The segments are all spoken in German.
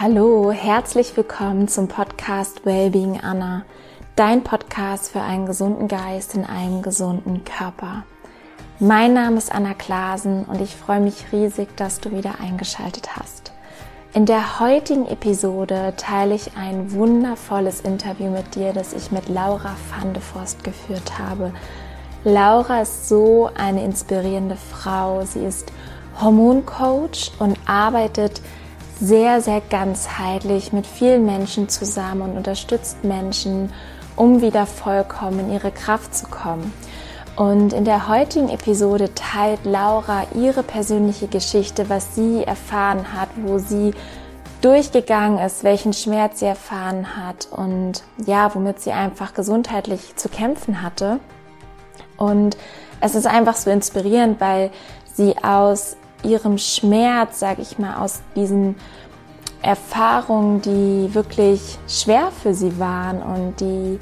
Hallo, herzlich willkommen zum Podcast Wellbeing Anna, dein Podcast für einen gesunden Geist in einem gesunden Körper. Mein Name ist Anna Klasen und ich freue mich riesig, dass du wieder eingeschaltet hast. In der heutigen Episode teile ich ein wundervolles Interview mit dir, das ich mit Laura van de Forst geführt habe. Laura ist so eine inspirierende Frau. Sie ist Hormoncoach und arbeitet sehr, sehr ganzheitlich mit vielen Menschen zusammen und unterstützt Menschen, um wieder vollkommen in ihre Kraft zu kommen. Und in der heutigen Episode teilt Laura ihre persönliche Geschichte, was sie erfahren hat, wo sie durchgegangen ist, welchen Schmerz sie erfahren hat und ja, womit sie einfach gesundheitlich zu kämpfen hatte. Und es ist einfach so inspirierend, weil sie aus ihrem Schmerz, sag ich mal, aus diesen Erfahrungen, die wirklich schwer für sie waren und die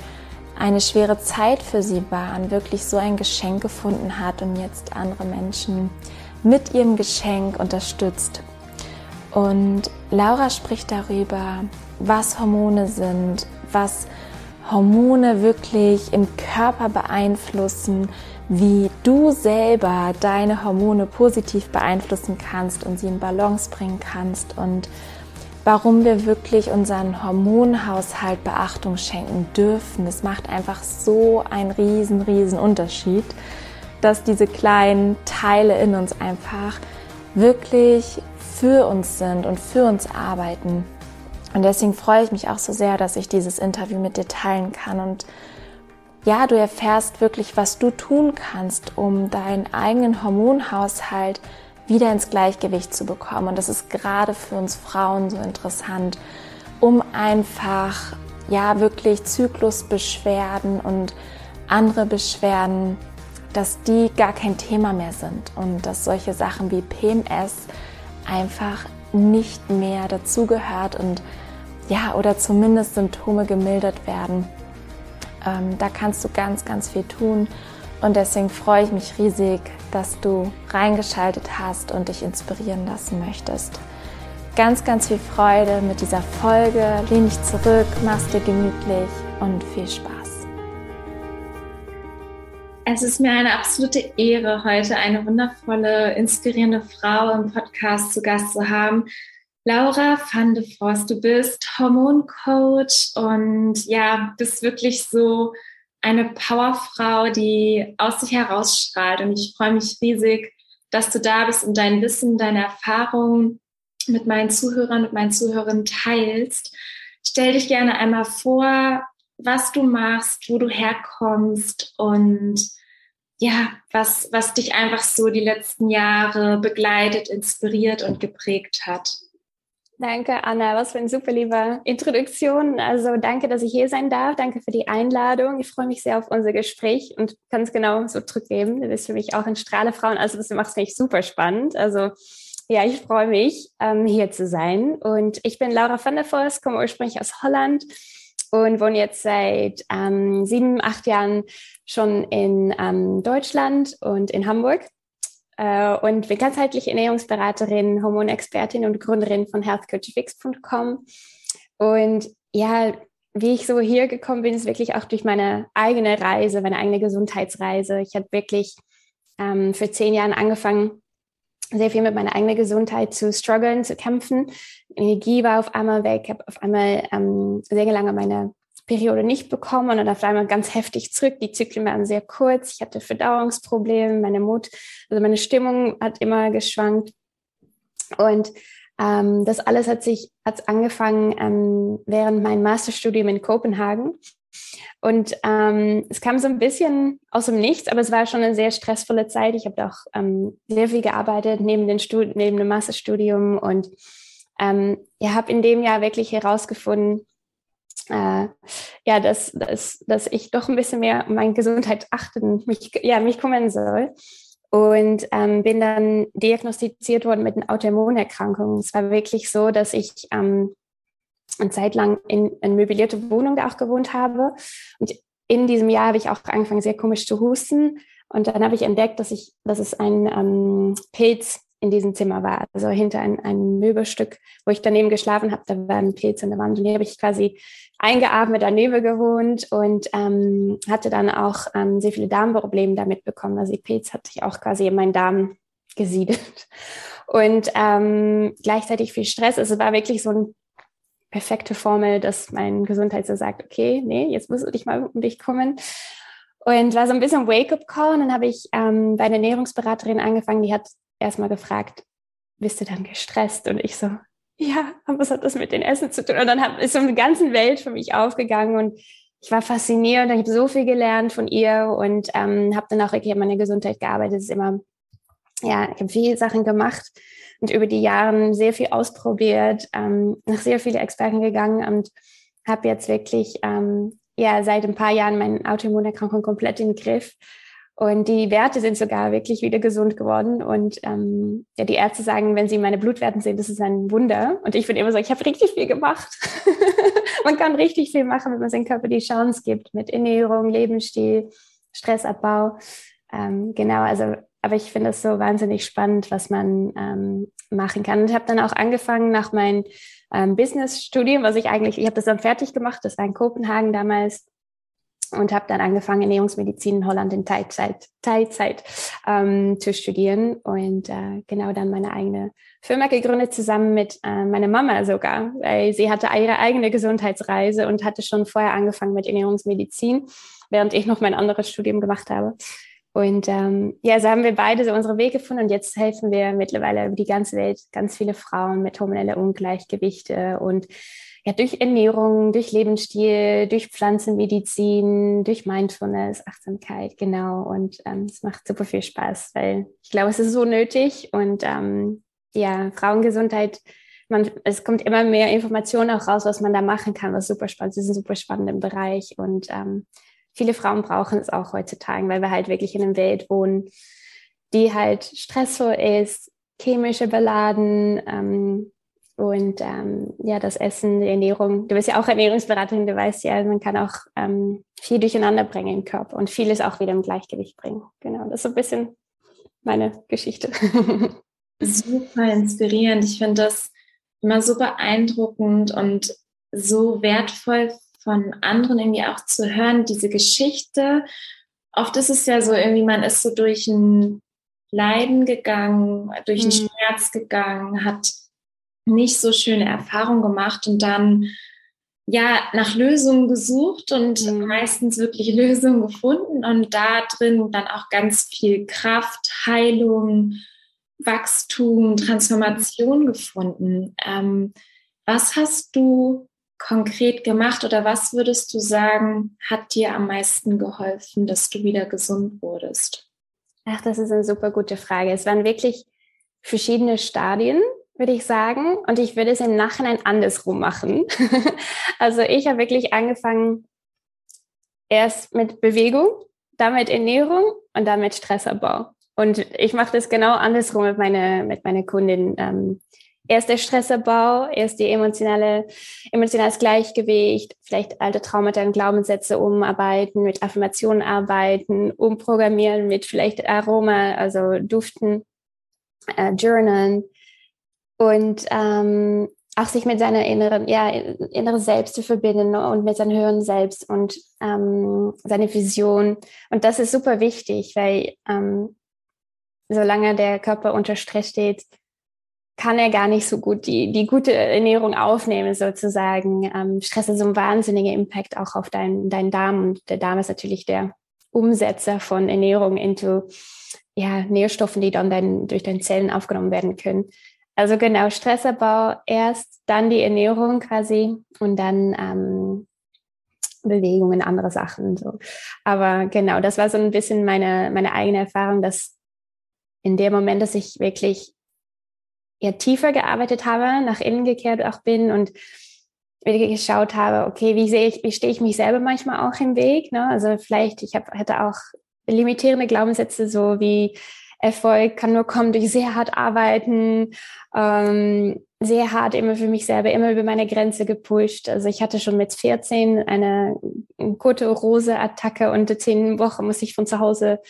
eine schwere Zeit für sie waren, wirklich so ein Geschenk gefunden hat und jetzt andere Menschen mit ihrem Geschenk unterstützt. Und Laura spricht darüber, was Hormone sind, was Hormone wirklich im Körper beeinflussen, wie du selber deine Hormone positiv beeinflussen kannst und sie in Balance bringen kannst und warum wir wirklich unseren Hormonhaushalt Beachtung schenken dürfen. Es macht einfach so einen riesen, riesen Unterschied, dass diese kleinen Teile in uns einfach wirklich für uns sind und für uns arbeiten. Und deswegen freue ich mich auch so sehr, dass ich dieses Interview mit dir teilen kann und ja, du erfährst wirklich, was du tun kannst, um deinen eigenen Hormonhaushalt wieder ins Gleichgewicht zu bekommen. Und das ist gerade für uns Frauen so interessant, um einfach, ja, wirklich Zyklusbeschwerden und andere Beschwerden, dass die gar kein Thema mehr sind und dass solche Sachen wie PMS einfach nicht mehr dazugehört und ja, oder zumindest Symptome gemildert werden. Ähm, da kannst du ganz, ganz viel tun. Und deswegen freue ich mich riesig, dass du reingeschaltet hast und dich inspirieren lassen möchtest. Ganz, ganz viel Freude mit dieser Folge. Lehn dich zurück, mach's dir gemütlich und viel Spaß. Es ist mir eine absolute Ehre, heute eine wundervolle, inspirierende Frau im Podcast zu Gast zu haben. Laura van de Forst, du bist Hormoncoach und ja, bist wirklich so eine Powerfrau, die aus sich herausstrahlt. Und ich freue mich riesig, dass du da bist und dein Wissen, deine Erfahrungen mit meinen Zuhörern und meinen Zuhörern teilst. Stell dich gerne einmal vor, was du machst, wo du herkommst und ja, was, was dich einfach so die letzten Jahre begleitet, inspiriert und geprägt hat. Danke, Anna. Was für eine super liebe Introduktion. Also danke, dass ich hier sein darf. Danke für die Einladung. Ich freue mich sehr auf unser Gespräch und kann es genau so zurückgeben. Du bist für mich auch ein Strahlefrauen. Also das macht es mich super spannend. Also ja, ich freue mich, ähm, hier zu sein. Und ich bin Laura van der Voss, komme ursprünglich aus Holland und wohne jetzt seit ähm, sieben, acht Jahren schon in ähm, Deutschland und in Hamburg und bin ganzheitliche Ernährungsberaterin, Hormonexpertin und Gründerin von healthcoachfix.com. Und ja, wie ich so hier gekommen bin, ist wirklich auch durch meine eigene Reise, meine eigene Gesundheitsreise. Ich habe wirklich ähm, für zehn Jahren angefangen, sehr viel mit meiner eigenen Gesundheit zu strugglen, zu kämpfen. Energie war auf einmal weg, habe auf einmal ähm, sehr lange meine Periode nicht bekommen und dann auf einmal ganz heftig zurück. Die Zyklen waren sehr kurz. Ich hatte Verdauungsprobleme, meine Mut, also meine Stimmung hat immer geschwankt. Und ähm, das alles hat sich hat angefangen ähm, während mein Masterstudium in Kopenhagen. Und ähm, es kam so ein bisschen aus dem Nichts, aber es war schon eine sehr stressvolle Zeit. Ich habe auch ähm, sehr viel gearbeitet neben, den Stud neben dem Masterstudium und ähm, ja, habe in dem Jahr wirklich herausgefunden, äh, ja, dass, dass, dass ich doch ein bisschen mehr um meine Gesundheit achten, mich, ja, mich kümmern soll. Und ähm, bin dann diagnostiziert worden mit einer Autoimmunerkrankung. Es war wirklich so, dass ich ähm, eine Zeit lang in einer möblierten Wohnung auch gewohnt habe. Und in diesem Jahr habe ich auch angefangen, sehr komisch zu husten. Und dann habe ich entdeckt, dass ich, dass es ein ähm, Pilz in diesem Zimmer war. Also hinter ein, ein Möbelstück, wo ich daneben geschlafen habe, da war ein Pilz in der Wand. Und hier habe ich quasi eingeatmet daneben gewohnt und ähm, hatte dann auch ähm, sehr viele Darmprobleme damit bekommen. Also die Pilz hatte ich auch quasi in meinen Darm gesiedelt. Und ähm, gleichzeitig viel Stress. Also es war wirklich so eine perfekte Formel, dass mein Gesundheit so sagt, okay, nee, jetzt musst du dich mal um dich kümmern. Und war so ein bisschen Wake-up-Call. Und dann habe ich ähm, bei einer Ernährungsberaterin angefangen, die hat erstmal gefragt, bist du dann gestresst? Und ich so, ja, was hat das mit dem Essen zu tun? Und dann ist so eine ganze Welt für mich aufgegangen und ich war fasziniert. Ich habe so viel gelernt von ihr und ähm, habe dann auch wirklich an meiner Gesundheit gearbeitet. Es ist immer, ja, ich habe viele Sachen gemacht und über die Jahre sehr viel ausprobiert, ähm, nach sehr vielen Experten gegangen und habe jetzt wirklich ähm, ja seit ein paar Jahren meine Autoimmunerkrankung komplett im Griff und die Werte sind sogar wirklich wieder gesund geworden. Und ähm, ja, die Ärzte sagen, wenn sie meine Blutwerten sehen, das ist ein Wunder. Und ich würde immer sagen, ich habe richtig viel gemacht. man kann richtig viel machen, wenn man seinem Körper die Chance gibt mit Ernährung, Lebensstil, Stressabbau. Ähm, genau, also aber ich finde es so wahnsinnig spannend, was man ähm, machen kann. Und habe dann auch angefangen nach meinem ähm, Business-Studium, was ich eigentlich, ich habe das dann fertig gemacht, das war in Kopenhagen damals, und habe dann angefangen, Ernährungsmedizin in Holland in Teilzeit, Teilzeit ähm, zu studieren und äh, genau dann meine eigene Firma gegründet, zusammen mit äh, meiner Mama sogar, weil sie hatte ihre eigene Gesundheitsreise und hatte schon vorher angefangen mit Ernährungsmedizin, während ich noch mein anderes Studium gemacht habe. Und ähm, ja, so haben wir beide so unsere Wege gefunden und jetzt helfen wir mittlerweile über die ganze Welt ganz viele Frauen mit hormonellen Ungleichgewichte und ja, durch Ernährung, durch Lebensstil, durch Pflanzenmedizin, durch Mindfulness, Achtsamkeit, genau. Und ähm, es macht super viel Spaß, weil ich glaube, es ist so nötig. Und ähm, ja, Frauengesundheit, man, es kommt immer mehr Informationen auch raus, was man da machen kann, was super spannend ist. Ein super spannender Bereich. Und ähm, viele Frauen brauchen es auch heutzutage, weil wir halt wirklich in einer Welt wohnen, die halt stressvoll ist, chemische beladen, ähm, und ähm, ja, das Essen, die Ernährung. Du bist ja auch Ernährungsberaterin, du weißt ja, man kann auch ähm, viel durcheinander bringen im Körper und vieles auch wieder im Gleichgewicht bringen. Genau, das ist so ein bisschen meine Geschichte. Super inspirierend. Ich finde das immer so beeindruckend und so wertvoll von anderen irgendwie auch zu hören, diese Geschichte. Oft ist es ja so irgendwie, man ist so durch ein Leiden gegangen, durch einen mhm. Schmerz gegangen, hat nicht so schöne Erfahrungen gemacht und dann ja nach Lösungen gesucht und mhm. meistens wirklich Lösungen gefunden und da drin dann auch ganz viel Kraft, Heilung, Wachstum, Transformation gefunden. Ähm, was hast du konkret gemacht oder was würdest du sagen, hat dir am meisten geholfen, dass du wieder gesund wurdest? Ach, das ist eine super gute Frage. Es waren wirklich verschiedene Stadien würde ich sagen. Und ich würde es im Nachhinein andersrum machen. also ich habe wirklich angefangen erst mit Bewegung, dann mit Ernährung und dann mit Stressabbau. Und ich mache das genau andersrum mit meiner mit meiner Kundin. Ähm, erst der Stressabbau, erst die emotionale, emotionales Gleichgewicht, vielleicht alte Traumata und Glaubenssätze umarbeiten, mit Affirmationen arbeiten, umprogrammieren, mit vielleicht Aroma, also Duften, äh, Journalen und ähm, auch sich mit seiner inneren, ja, innere Selbst zu verbinden und mit seinem höheren Selbst und ähm, seine Vision. Und das ist super wichtig, weil ähm, solange der Körper unter Stress steht, kann er gar nicht so gut die, die gute Ernährung aufnehmen, sozusagen. Ähm, Stress hat so einen wahnsinnigen Impact auch auf deinen dein Darm. Und der Darm ist natürlich der Umsetzer von Ernährung into ja, Nährstoffen, die dann, dann durch deine Zellen aufgenommen werden können. Also genau, Stressabbau erst, dann die Ernährung quasi und dann ähm, Bewegungen, andere Sachen. So. Aber genau, das war so ein bisschen meine, meine eigene Erfahrung, dass in dem Moment, dass ich wirklich eher tiefer gearbeitet habe, nach innen gekehrt auch bin und wirklich geschaut habe, okay, wie sehe ich, wie stehe ich mich selber manchmal auch im Weg? Ne? Also vielleicht, ich hab, hätte auch limitierende Glaubenssätze, so wie Erfolg kann nur kommen durch sehr hart arbeiten, ähm, sehr hart immer für mich selber, immer über meine Grenze gepusht. Also ich hatte schon mit 14 eine gute Rose-Attacke und zehn Wochen muss ich von zu Hause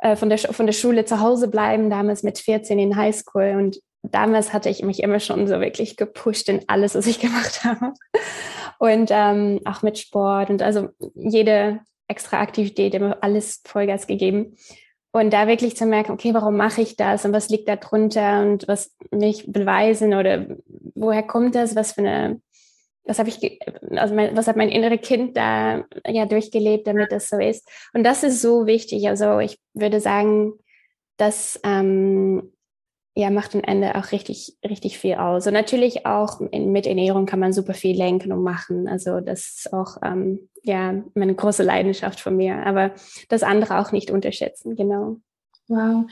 äh, von, der, von der Schule zu Hause bleiben, damals mit 14 in Highschool. Und damals hatte ich mich immer schon so wirklich gepusht in alles, was ich gemacht habe. Und ähm, auch mit Sport und also jede extra Aktivität, immer alles Vollgas gegeben. Und da wirklich zu merken, okay, warum mache ich das und was liegt da drunter und was mich beweisen oder woher kommt das, was für eine, was habe ich, also mein, was hat mein innere Kind da ja durchgelebt, damit das so ist. Und das ist so wichtig. Also ich würde sagen, dass ähm, ja, macht am Ende auch richtig, richtig viel aus. Und natürlich auch in, mit Ernährung kann man super viel lenken und machen. Also das ist auch, ähm, ja, meine große Leidenschaft von mir. Aber das andere auch nicht unterschätzen, genau. Wow.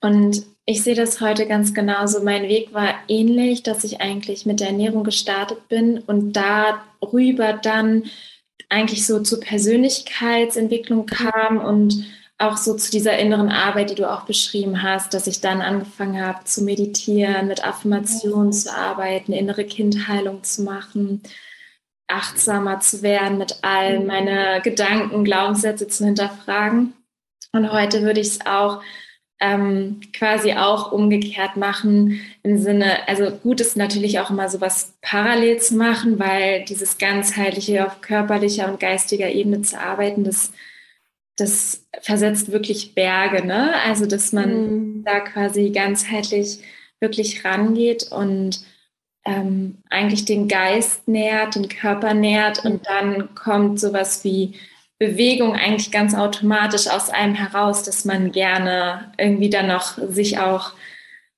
Und ich sehe das heute ganz genauso. Mein Weg war ähnlich, dass ich eigentlich mit der Ernährung gestartet bin und darüber dann eigentlich so zur Persönlichkeitsentwicklung kam und auch so zu dieser inneren Arbeit, die du auch beschrieben hast, dass ich dann angefangen habe zu meditieren, mit Affirmationen zu arbeiten, innere Kindheilung zu machen, achtsamer zu werden mit allen mhm. meine Gedanken, Glaubenssätze zu hinterfragen. Und heute würde ich es auch ähm, quasi auch umgekehrt machen im Sinne, also gut ist natürlich auch immer sowas parallel zu machen, weil dieses ganzheitliche auf körperlicher und geistiger Ebene zu arbeiten, das das versetzt wirklich Berge, ne? Also, dass man mhm. da quasi ganzheitlich wirklich rangeht und ähm, eigentlich den Geist nährt, den Körper nährt mhm. und dann kommt sowas wie Bewegung eigentlich ganz automatisch aus einem heraus, dass man gerne irgendwie dann noch sich auch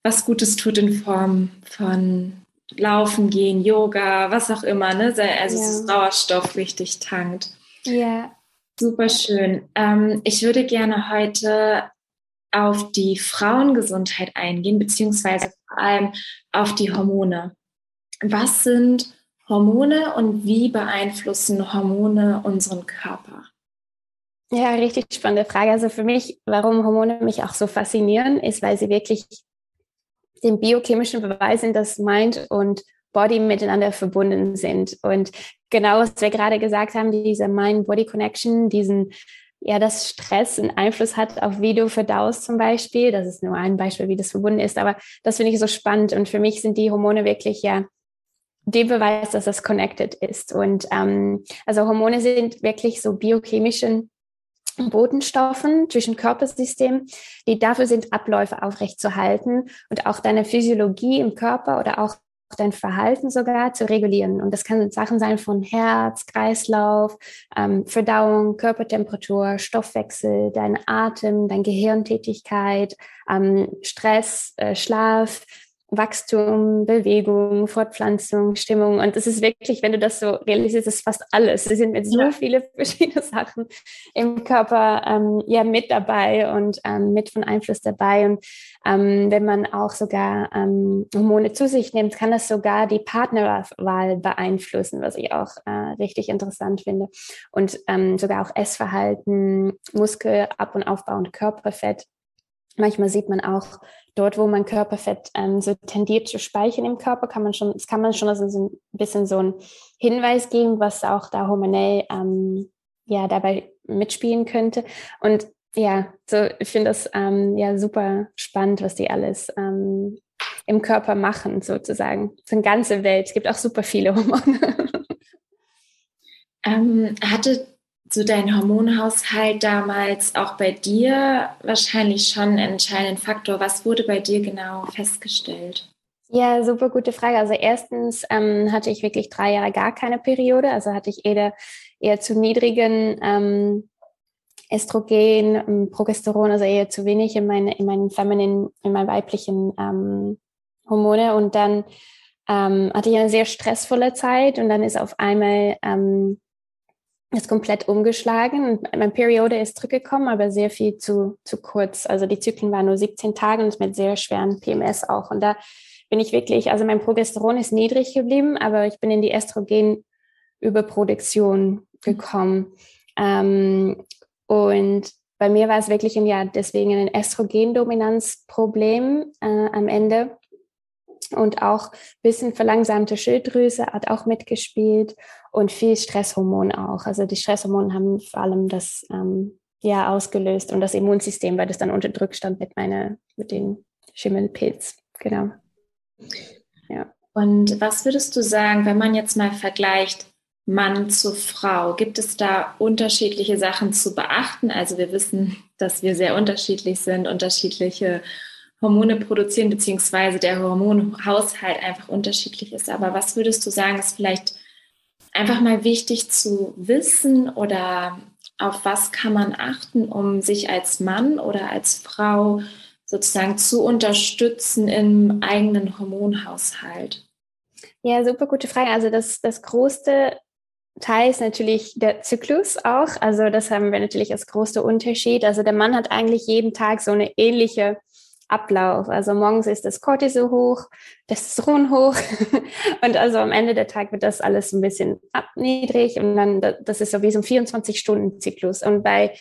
was Gutes tut in Form von Laufen gehen, Yoga, was auch immer, ne? Also ja. Sauerstoff richtig tankt. Ja, Super schön. Ähm, ich würde gerne heute auf die Frauengesundheit eingehen, beziehungsweise vor allem auf die Hormone. Was sind Hormone und wie beeinflussen Hormone unseren Körper? Ja, richtig spannende Frage. Also für mich, warum Hormone mich auch so faszinieren, ist, weil sie wirklich den biochemischen Beweis sind, dass Mind und Body miteinander verbunden sind. Und genau, was wir gerade gesagt haben, diese Mind-Body-Connection, diesen, ja, dass Stress einen Einfluss hat auf wie du verdaust zum Beispiel. Das ist nur ein Beispiel, wie das verbunden ist. Aber das finde ich so spannend. Und für mich sind die Hormone wirklich ja der Beweis, dass das connected ist. Und ähm, also Hormone sind wirklich so biochemischen Botenstoffen zwischen Körpersystemen, die dafür sind, Abläufe aufrechtzuerhalten und auch deine Physiologie im Körper oder auch dein Verhalten sogar zu regulieren. Und das kann Sachen sein von Herz, Kreislauf, ähm, Verdauung, Körpertemperatur, Stoffwechsel, dein Atem, deine Gehirntätigkeit, ähm, Stress, äh, Schlaf, Wachstum, Bewegung, Fortpflanzung, Stimmung. Und es ist wirklich, wenn du das so realisierst, ist fast alles. Es sind mit so ja. viele verschiedene Sachen im Körper ähm, ja mit dabei und ähm, mit von Einfluss dabei. Und ähm, wenn man auch sogar ähm, Hormone zu sich nimmt, kann das sogar die Partnerwahl beeinflussen, was ich auch äh, richtig interessant finde. Und ähm, sogar auch Essverhalten, Muskelab- und Aufbau und Körperfett. Manchmal sieht man auch dort, wo man Körperfett ähm, so tendiert zu speichern im Körper, kann man schon, das kann man schon also so ein bisschen so einen Hinweis geben, was auch da hormonell ähm, ja dabei mitspielen könnte. Und ja, so ich finde das ähm, ja super spannend, was die alles ähm, im Körper machen, sozusagen. So eine ganze Welt. Es gibt auch super viele Hormone. Ähm, hatte so dein Hormonhaushalt damals auch bei dir wahrscheinlich schon einen entscheidenden Faktor. Was wurde bei dir genau festgestellt? Ja, super gute Frage. Also erstens ähm, hatte ich wirklich drei Jahre gar keine Periode, also hatte ich eher, eher zu niedrigen ähm, Östrogen, ähm, Progesteron, also eher zu wenig in meine, in meinen femininen, in meinen weiblichen ähm, Hormone. Und dann ähm, hatte ich eine sehr stressvolle Zeit und dann ist auf einmal ähm, ist komplett umgeschlagen meine Periode ist zurückgekommen, aber sehr viel zu, zu kurz. Also die Zyklen waren nur 17 Tage und mit sehr schweren PMS auch. Und da bin ich wirklich, also mein Progesteron ist niedrig geblieben, aber ich bin in die Östrogenüberproduktion gekommen. Ähm, und bei mir war es wirklich ein, ja, deswegen ein Östrogendominanzproblem äh, am Ende. Und auch bisschen verlangsamte Schilddrüse hat auch mitgespielt und viel Stresshormon auch. Also die Stresshormone haben vor allem das, ähm, ja ausgelöst und das Immunsystem, weil das dann unter Druck stand mit meiner, mit den Schimmelpilz. Genau. Ja. Und was würdest du sagen, wenn man jetzt mal vergleicht Mann zu Frau? Gibt es da unterschiedliche Sachen zu beachten? Also wir wissen, dass wir sehr unterschiedlich sind, unterschiedliche Hormone produzieren, beziehungsweise der Hormonhaushalt einfach unterschiedlich ist. Aber was würdest du sagen, ist vielleicht einfach mal wichtig zu wissen oder auf was kann man achten, um sich als Mann oder als Frau sozusagen zu unterstützen im eigenen Hormonhaushalt? Ja, super gute Frage. Also das, das größte Teil ist natürlich der Zyklus auch. Also das haben wir natürlich als größter Unterschied. Also der Mann hat eigentlich jeden Tag so eine ähnliche Ablauf. Also morgens ist das Cortisol hoch, Testosteron hoch und also am Ende der Tag wird das alles ein bisschen abniedrig und dann, das ist so wie so ein 24-Stunden-Zyklus. Und bei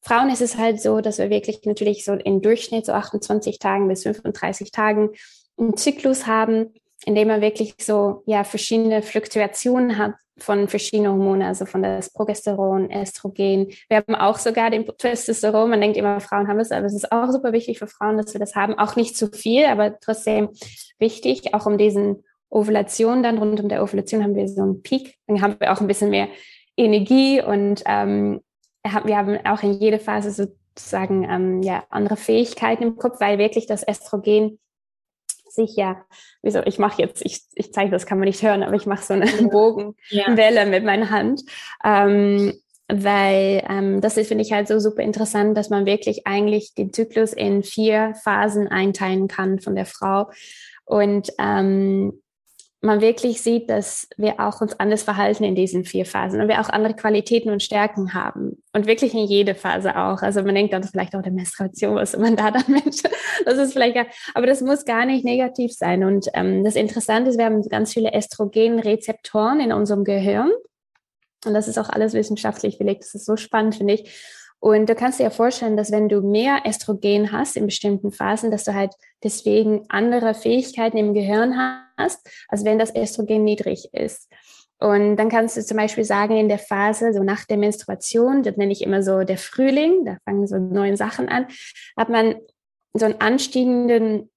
Frauen ist es halt so, dass wir wirklich natürlich so im Durchschnitt so 28 Tagen bis 35 Tagen einen Zyklus haben, in dem man wirklich so ja verschiedene Fluktuationen hat von verschiedenen Hormonen, also von das Progesteron, Estrogen. Wir haben auch sogar den Testosteron. Man denkt immer, Frauen haben es, aber es ist auch super wichtig für Frauen, dass wir das haben. Auch nicht zu viel, aber trotzdem wichtig, auch um diesen Ovulation dann rund um der Ovulation haben wir so einen Peak. Dann haben wir auch ein bisschen mehr Energie und ähm, wir haben auch in jeder Phase sozusagen ähm, ja andere Fähigkeiten im Kopf, weil wirklich das Estrogen sich ja, wieso, ich mache jetzt, ich, ich zeige, das kann man nicht hören, aber ich mache so eine Bogenwelle ja. mit meiner Hand. Ähm, weil ähm, das ist, finde ich halt so super interessant, dass man wirklich eigentlich den Zyklus in vier Phasen einteilen kann von der Frau. Und ähm, man wirklich sieht, dass wir auch uns anders verhalten in diesen vier Phasen und wir auch andere Qualitäten und Stärken haben. Und wirklich in jede Phase auch. Also man denkt dann vielleicht auch der Menstruation, was man da damit, das ist vielleicht, aber das muss gar nicht negativ sein. Und ähm, das Interessante ist, wir haben ganz viele Östrogenrezeptoren in unserem Gehirn. Und das ist auch alles wissenschaftlich belegt. Das ist so spannend, finde ich. Und du kannst dir ja vorstellen, dass wenn du mehr Östrogen hast in bestimmten Phasen, dass du halt deswegen andere Fähigkeiten im Gehirn hast, als wenn das Östrogen niedrig ist. Und dann kannst du zum Beispiel sagen, in der Phase, so nach der Menstruation, das nenne ich immer so der Frühling, da fangen so neue Sachen an, hat man so einen anstiegenden,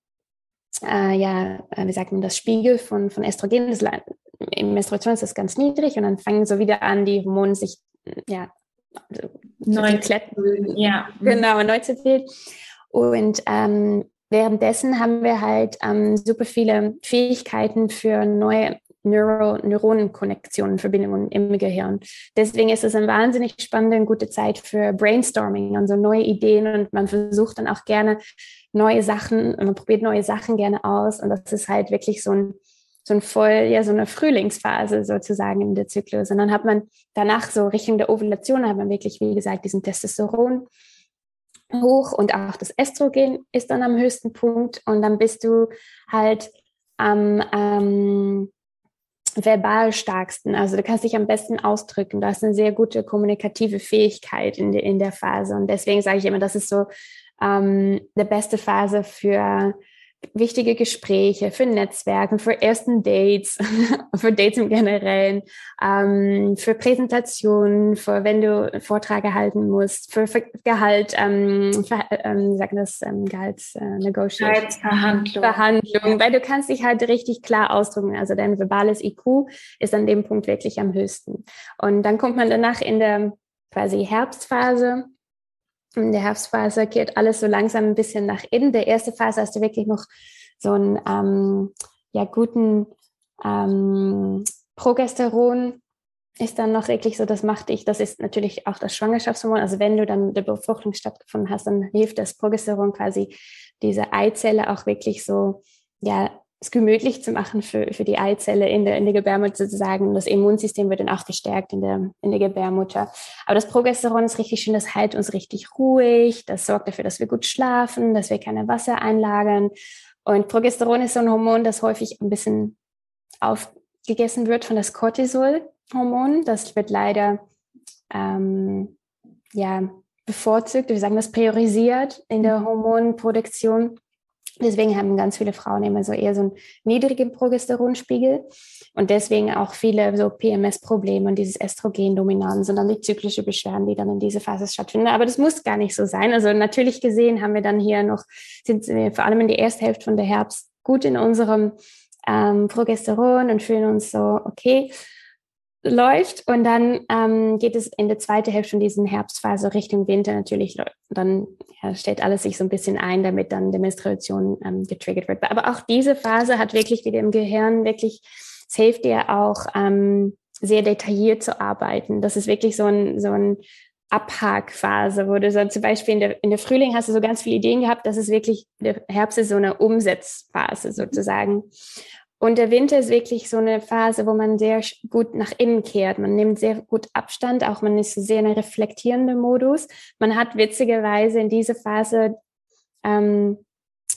äh, ja, äh, wie sagt man das, Spiegel von, von Östrogen. Das, in Menstruation ist das ganz niedrig und dann fangen so wieder an, die Hormone sich ja, neu kletten. Ja. Genau, neu zu bilden. Und ähm, währenddessen haben wir halt ähm, super viele Fähigkeiten für neue Neuro Neuronenkonnektionen, Verbindungen im Gehirn. Deswegen ist es eine wahnsinnig spannende und gute Zeit für Brainstorming und so neue Ideen und man versucht dann auch gerne neue Sachen, man probiert neue Sachen gerne aus und das ist halt wirklich so ein so ein voll, ja, so eine Frühlingsphase sozusagen in der Zyklus. Und dann hat man danach so Richtung der Ovulation, hat man wirklich, wie gesagt, diesen Testosteron hoch und auch das Estrogen ist dann am höchsten Punkt. Und dann bist du halt am ähm, verbal starksten. Also du kannst dich am besten ausdrücken. Du hast eine sehr gute kommunikative Fähigkeit in, de, in der Phase. Und deswegen sage ich immer, das ist so ähm, die beste Phase für wichtige Gespräche, für Netzwerken, für ersten Dates, für Dates im Generellen, ähm, für Präsentationen, für wenn du Vorträge halten musst, für, für Gehalt, ähm, für, ähm, sagen das ähm, Gehaltsnegotiation, äh, Gehaltsverhandlung, Verhandlung, weil du kannst dich halt richtig klar ausdrücken. Also dein verbales IQ ist an dem Punkt wirklich am höchsten. Und dann kommt man danach in der quasi Herbstphase in der Herbstphase geht alles so langsam ein bisschen nach innen. Der erste Phase hast du wirklich noch so einen ähm, ja, guten ähm, Progesteron ist dann noch wirklich so, das macht dich, das ist natürlich auch das Schwangerschaftshormon. Also wenn du dann die Befruchtung stattgefunden hast, dann hilft das Progesteron quasi diese Eizelle auch wirklich so, ja, es gemütlich zu machen für, für die Eizelle in der, in der Gebärmutter sozusagen. Das Immunsystem wird dann auch gestärkt in der, in der Gebärmutter. Aber das Progesteron ist richtig schön, das hält uns richtig ruhig, das sorgt dafür, dass wir gut schlafen, dass wir keine Wasser einlagern. Und Progesteron ist so ein Hormon, das häufig ein bisschen aufgegessen wird von das Cortisol-Hormon. Das wird leider ähm, ja, bevorzugt, wir sagen das priorisiert in der Hormonproduktion Deswegen haben ganz viele Frauen immer so eher so einen niedrigen Progesteronspiegel und deswegen auch viele so PMS-Probleme und dieses Östrogendominanz und dann die zyklische Beschwerden, die dann in dieser Phase stattfinden. Aber das muss gar nicht so sein. Also natürlich gesehen haben wir dann hier noch, sind wir vor allem in der ersten Hälfte von der Herbst gut in unserem ähm, Progesteron und fühlen uns so, okay, läuft und dann ähm, geht es in der zweiten Hälfte von diesen Herbstphase Richtung Winter natürlich. Dann ja, stellt alles sich so ein bisschen ein, damit dann die Menstruation ähm, getriggert wird. Aber auch diese Phase hat wirklich wieder im Gehirn wirklich, es hilft dir auch ähm, sehr detailliert zu arbeiten. Das ist wirklich so ein, so ein Abhakphase, wo du so zum Beispiel in der, in der Frühling hast du so ganz viele Ideen gehabt, das ist wirklich, der Herbst ist so eine Umsetzphase sozusagen. Und der Winter ist wirklich so eine Phase, wo man sehr gut nach innen kehrt. Man nimmt sehr gut Abstand, auch man ist sehr eine reflektierende Modus. Man hat witzigerweise in dieser Phase ähm,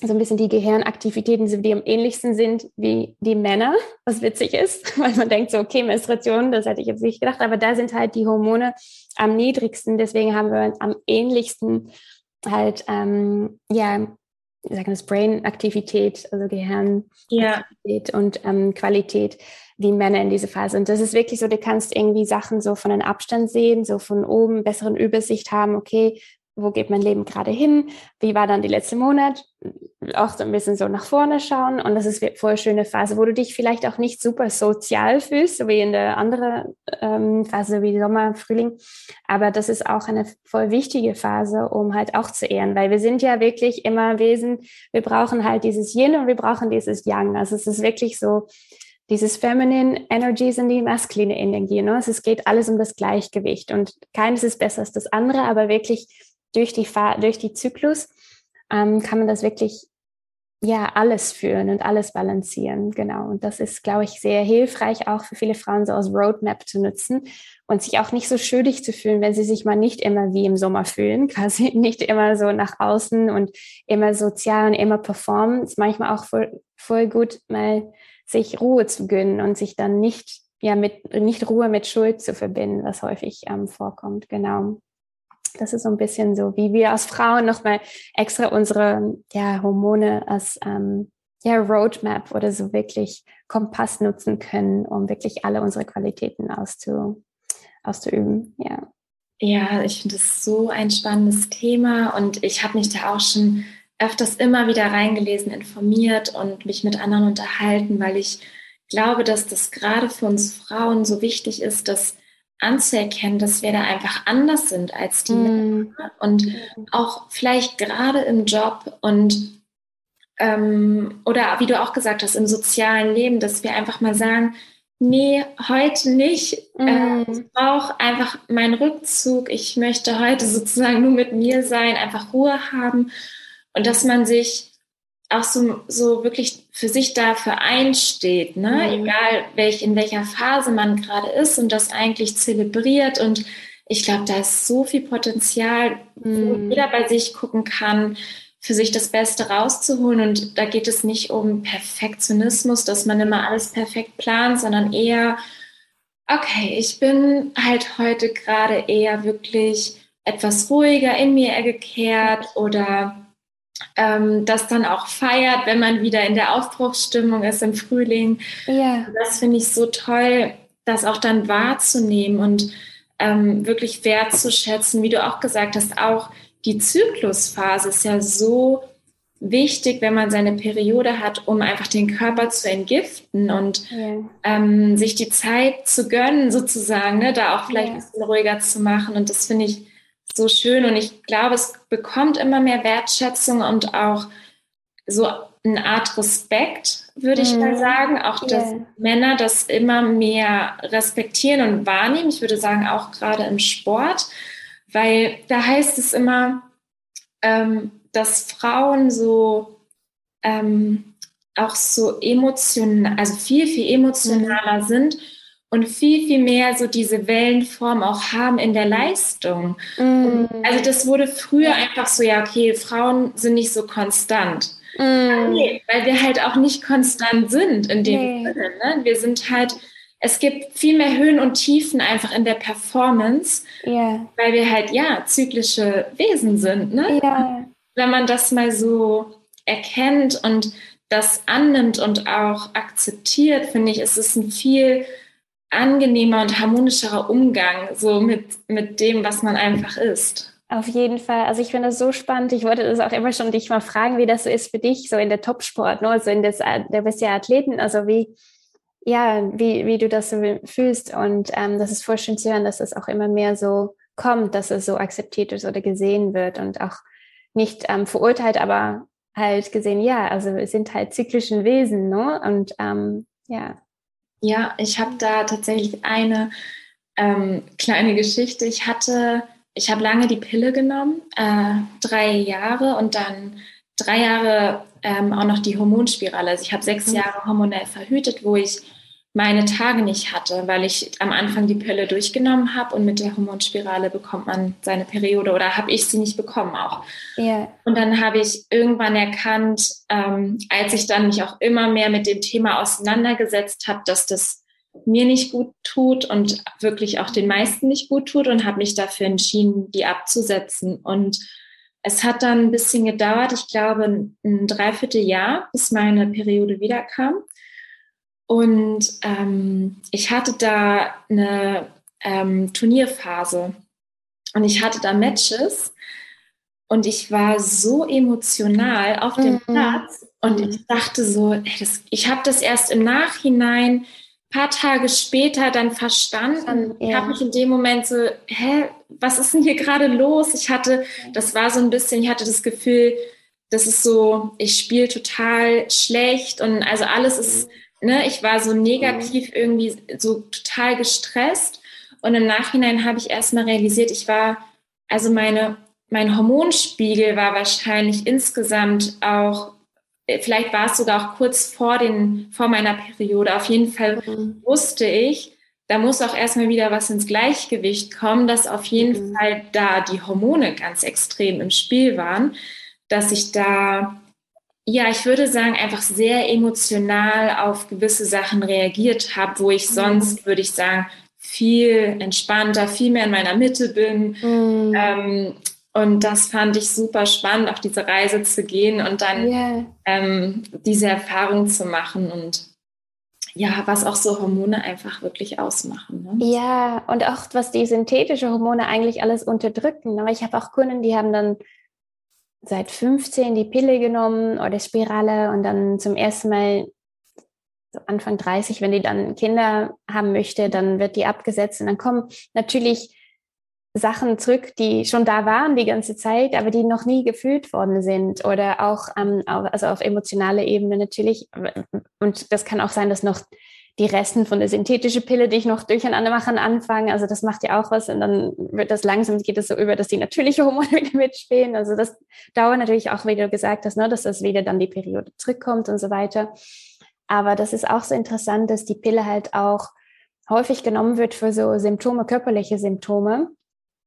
so ein bisschen die Gehirnaktivitäten, die am ähnlichsten sind wie die Männer, was witzig ist, weil man denkt so, okay, Menstruation, das hätte ich jetzt nicht gedacht, aber da sind halt die Hormone am niedrigsten, deswegen haben wir am ähnlichsten halt, ähm, ja, wir sagen das Brain-Aktivität, also Gehirnaktivität ja. und ähm, Qualität wie Männer in dieser Phase. Und das ist wirklich so, du kannst irgendwie Sachen so von einem Abstand sehen, so von oben besseren Übersicht haben, okay, wo geht mein Leben gerade hin? Wie war dann die letzte Monat? Auch so ein bisschen so nach vorne schauen. Und das ist voll eine schöne Phase, wo du dich vielleicht auch nicht super sozial fühlst, so wie in der anderen ähm, Phase, wie Sommer, Frühling. Aber das ist auch eine voll wichtige Phase, um halt auch zu ehren, weil wir sind ja wirklich immer Wesen, wir brauchen halt dieses Yin und wir brauchen dieses Yang. Also es ist wirklich so, dieses Feminine Energy sind die maskuline Energie. Ne? Es geht alles um das Gleichgewicht und keines ist besser als das andere, aber wirklich durch die, durch die Zyklus ähm, kann man das wirklich ja alles führen und alles balancieren. Genau. Und das ist, glaube ich, sehr hilfreich auch für viele Frauen so als Roadmap zu nutzen und sich auch nicht so schuldig zu fühlen, wenn sie sich mal nicht immer wie im Sommer fühlen, quasi nicht immer so nach außen und immer sozial und immer performen. Es ist manchmal auch voll, voll gut, mal sich Ruhe zu gönnen und sich dann nicht ja mit nicht Ruhe mit Schuld zu verbinden, was häufig ähm, vorkommt. Genau das ist so ein bisschen so, wie wir als Frauen nochmal extra unsere ja, Hormone als ähm, ja, Roadmap oder so wirklich Kompass nutzen können, um wirklich alle unsere Qualitäten auszu, auszuüben. Ja. Ja, ich finde es so ein spannendes Thema und ich habe mich da auch schon öfters immer wieder reingelesen, informiert und mich mit anderen unterhalten, weil ich glaube, dass das gerade für uns Frauen so wichtig ist, dass anzuerkennen, dass wir da einfach anders sind als die. Männer und auch vielleicht gerade im Job und ähm, oder wie du auch gesagt hast, im sozialen Leben, dass wir einfach mal sagen, nee, heute nicht. Mm. Äh, ich brauche einfach meinen Rückzug. Ich möchte heute sozusagen nur mit mir sein, einfach Ruhe haben und dass man sich auch so, so wirklich für sich dafür einsteht, ne? Mhm. egal welch, in welcher Phase man gerade ist und das eigentlich zelebriert. Und ich glaube, da ist so viel Potenzial, mhm. wo jeder bei sich gucken kann, für sich das Beste rauszuholen. Und da geht es nicht um Perfektionismus, dass man immer alles perfekt plant, sondern eher, okay, ich bin halt heute gerade eher wirklich etwas ruhiger in mir gekehrt oder ähm, das dann auch feiert, wenn man wieder in der Aufbruchsstimmung ist im Frühling. Ja. Das finde ich so toll, das auch dann wahrzunehmen und ähm, wirklich wertzuschätzen, wie du auch gesagt hast, auch die Zyklusphase ist ja so wichtig, wenn man seine Periode hat, um einfach den Körper zu entgiften und ja. ähm, sich die Zeit zu gönnen, sozusagen, ne, da auch vielleicht ja. ein bisschen ruhiger zu machen. Und das finde ich so schön und ich glaube, es bekommt immer mehr Wertschätzung und auch so eine Art Respekt, würde ich mal mhm. sagen. Auch, dass yeah. Männer das immer mehr respektieren und wahrnehmen. Ich würde sagen, auch gerade im Sport, weil da heißt es immer, ähm, dass Frauen so ähm, auch so emotional, also viel, viel emotionaler mhm. sind und viel, viel mehr so diese Wellenform auch haben in der Leistung. Mm. Also das wurde früher einfach so, ja, okay, Frauen sind nicht so konstant. Mm. Nee, weil wir halt auch nicht konstant sind in dem nee. Sinne. Ne? Wir sind halt, es gibt viel mehr Höhen und Tiefen einfach in der Performance, yeah. weil wir halt, ja, zyklische Wesen sind. Ne? Yeah. Wenn man das mal so erkennt und das annimmt und auch akzeptiert, finde ich, ist es ein viel angenehmer und harmonischerer Umgang so mit, mit dem, was man einfach ist. Auf jeden Fall. Also ich finde das so spannend. Ich wollte das auch immer schon dich mal fragen, wie das so ist für dich, so in der Topsport, ne? also in das, der bist ja Athleten, also wie, ja, wie, wie du das so fühlst. Und ähm, das ist voll schön zu hören, dass das auch immer mehr so kommt, dass es so akzeptiert ist oder gesehen wird und auch nicht ähm, verurteilt, aber halt gesehen, ja, also wir sind halt zyklischen Wesen, ne? Und ähm, ja. Ja, ich habe da tatsächlich eine ähm, kleine Geschichte. Ich hatte, ich habe lange die Pille genommen, äh, drei Jahre und dann drei Jahre ähm, auch noch die Hormonspirale. Also ich habe sechs mhm. Jahre hormonell verhütet, wo ich meine Tage nicht hatte, weil ich am Anfang die Pille durchgenommen habe und mit der Hormonspirale bekommt man seine Periode oder habe ich sie nicht bekommen auch. Yeah. Und dann habe ich irgendwann erkannt, ähm, als ich dann mich auch immer mehr mit dem Thema auseinandergesetzt habe, dass das mir nicht gut tut und wirklich auch den meisten nicht gut tut und habe mich dafür entschieden, die abzusetzen. Und es hat dann ein bisschen gedauert, ich glaube ein Dreivierteljahr, bis meine Periode wiederkam. Und ähm, ich hatte da eine ähm, Turnierphase und ich hatte da Matches und ich war so emotional auf dem mhm. Platz und mhm. ich dachte so, ey, das, ich habe das erst im Nachhinein, paar Tage später dann verstanden. Ja. Ich habe mich in dem Moment so, hä, was ist denn hier gerade los? Ich hatte, das war so ein bisschen, ich hatte das Gefühl, das ist so, ich spiele total schlecht und also alles ist mhm ne, ich war so negativ irgendwie so total gestresst. Und im Nachhinein habe ich erstmal realisiert, ich war, also meine, mein Hormonspiegel war wahrscheinlich insgesamt auch, vielleicht war es sogar auch kurz vor, den, vor meiner Periode. Auf jeden Fall mhm. wusste ich, da muss auch erstmal wieder was ins Gleichgewicht kommen, dass auf jeden mhm. Fall da die Hormone ganz extrem im Spiel waren, dass ich da ja, ich würde sagen, einfach sehr emotional auf gewisse Sachen reagiert habe, wo ich sonst, würde ich sagen, viel entspannter, viel mehr in meiner Mitte bin. Mhm. Ähm, und das fand ich super spannend, auf diese Reise zu gehen und dann yeah. ähm, diese Erfahrung zu machen und ja, was auch so Hormone einfach wirklich ausmachen. Ne? Ja, und auch was die synthetische Hormone eigentlich alles unterdrücken. Aber ich habe auch Kunden, die haben dann seit 15 die Pille genommen oder Spirale und dann zum ersten Mal so Anfang 30, wenn die dann Kinder haben möchte, dann wird die abgesetzt und dann kommen natürlich Sachen zurück, die schon da waren die ganze Zeit, aber die noch nie gefühlt worden sind oder auch, ähm, also auf emotionaler Ebene natürlich. Und das kann auch sein, dass noch die Resten von der synthetischen Pille, die ich noch durcheinander machen, anfangen. Also das macht ja auch was und dann wird das langsam, geht es so über, dass die natürliche Hormone wieder mitspielen. Also das dauert natürlich auch, wie du gesagt hast, ne, dass das wieder dann die Periode zurückkommt und so weiter. Aber das ist auch so interessant, dass die Pille halt auch häufig genommen wird für so Symptome, körperliche Symptome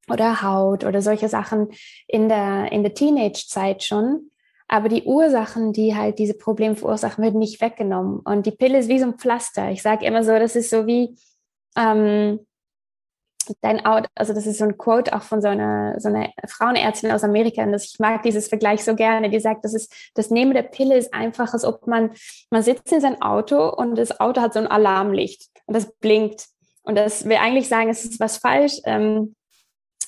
oder Haut oder solche Sachen in der, in der Teenage-Zeit schon. Aber die Ursachen, die halt diese Probleme verursachen, werden nicht weggenommen. Und die Pille ist wie so ein Pflaster. Ich sage immer so, das ist so wie ähm, dein Auto, also das ist so ein Quote auch von so einer, so einer Frauenärztin aus Amerika. Und das, ich mag dieses Vergleich so gerne. Die sagt, das ist, das Nehmen der Pille ist einfach, als ob man, man sitzt in sein Auto und das Auto hat so ein Alarmlicht und das blinkt. Und das will eigentlich sagen, es ist was falsch. Ähm,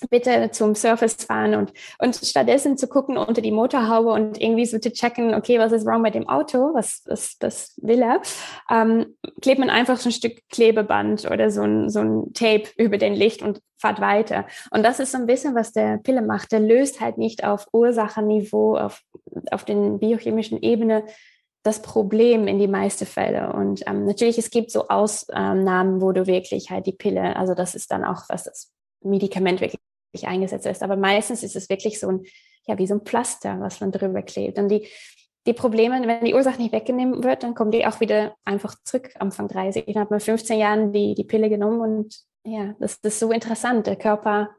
bitte zum Surface fahren und, und stattdessen zu gucken unter die Motorhaube und irgendwie so zu checken, okay, was ist wrong mit dem Auto, was, was das will er, ähm, klebt man einfach so ein Stück Klebeband oder so ein, so ein Tape über den Licht und fahrt weiter. Und das ist so ein bisschen, was der Pille macht. Der löst halt nicht auf Ursachenniveau, auf, auf den biochemischen Ebene das Problem in die meisten Fälle. Und ähm, natürlich, es gibt so Ausnahmen, wo du wirklich halt die Pille, also das ist dann auch, was das Medikament wirklich eingesetzt ist. Aber meistens ist es wirklich so ein, ja, wie so ein Pflaster, was man drüber klebt. Und die, die Probleme, wenn die Ursache nicht weggenommen wird, dann kommen die auch wieder einfach zurück Anfang 30. Ich habe mit 15 Jahren die, die Pille genommen und ja, das, das ist so interessant. Der Körper,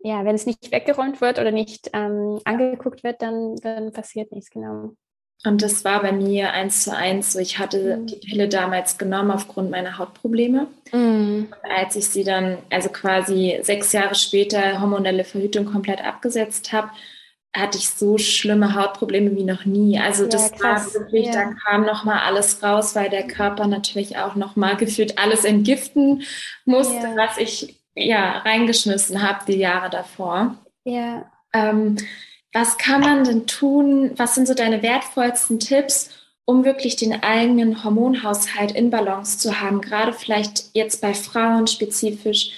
ja, wenn es nicht weggeräumt wird oder nicht ähm, angeguckt wird, dann, dann passiert nichts, genau. Und das war bei mir eins zu eins so. Ich hatte mhm. die Pille damals genommen aufgrund meiner Hautprobleme. Mhm. als ich sie dann, also quasi sechs Jahre später, hormonelle Verhütung komplett abgesetzt habe, hatte ich so schlimme Hautprobleme wie noch nie. Also ja, das krass. war wirklich, ja. da kam noch mal alles raus, weil der Körper natürlich auch noch mal gefühlt alles entgiften musste, ja. was ich ja reingeschmissen habe die Jahre davor. Ja. Ähm, was kann man denn tun? Was sind so deine wertvollsten Tipps, um wirklich den eigenen Hormonhaushalt in Balance zu haben? Gerade vielleicht jetzt bei Frauen spezifisch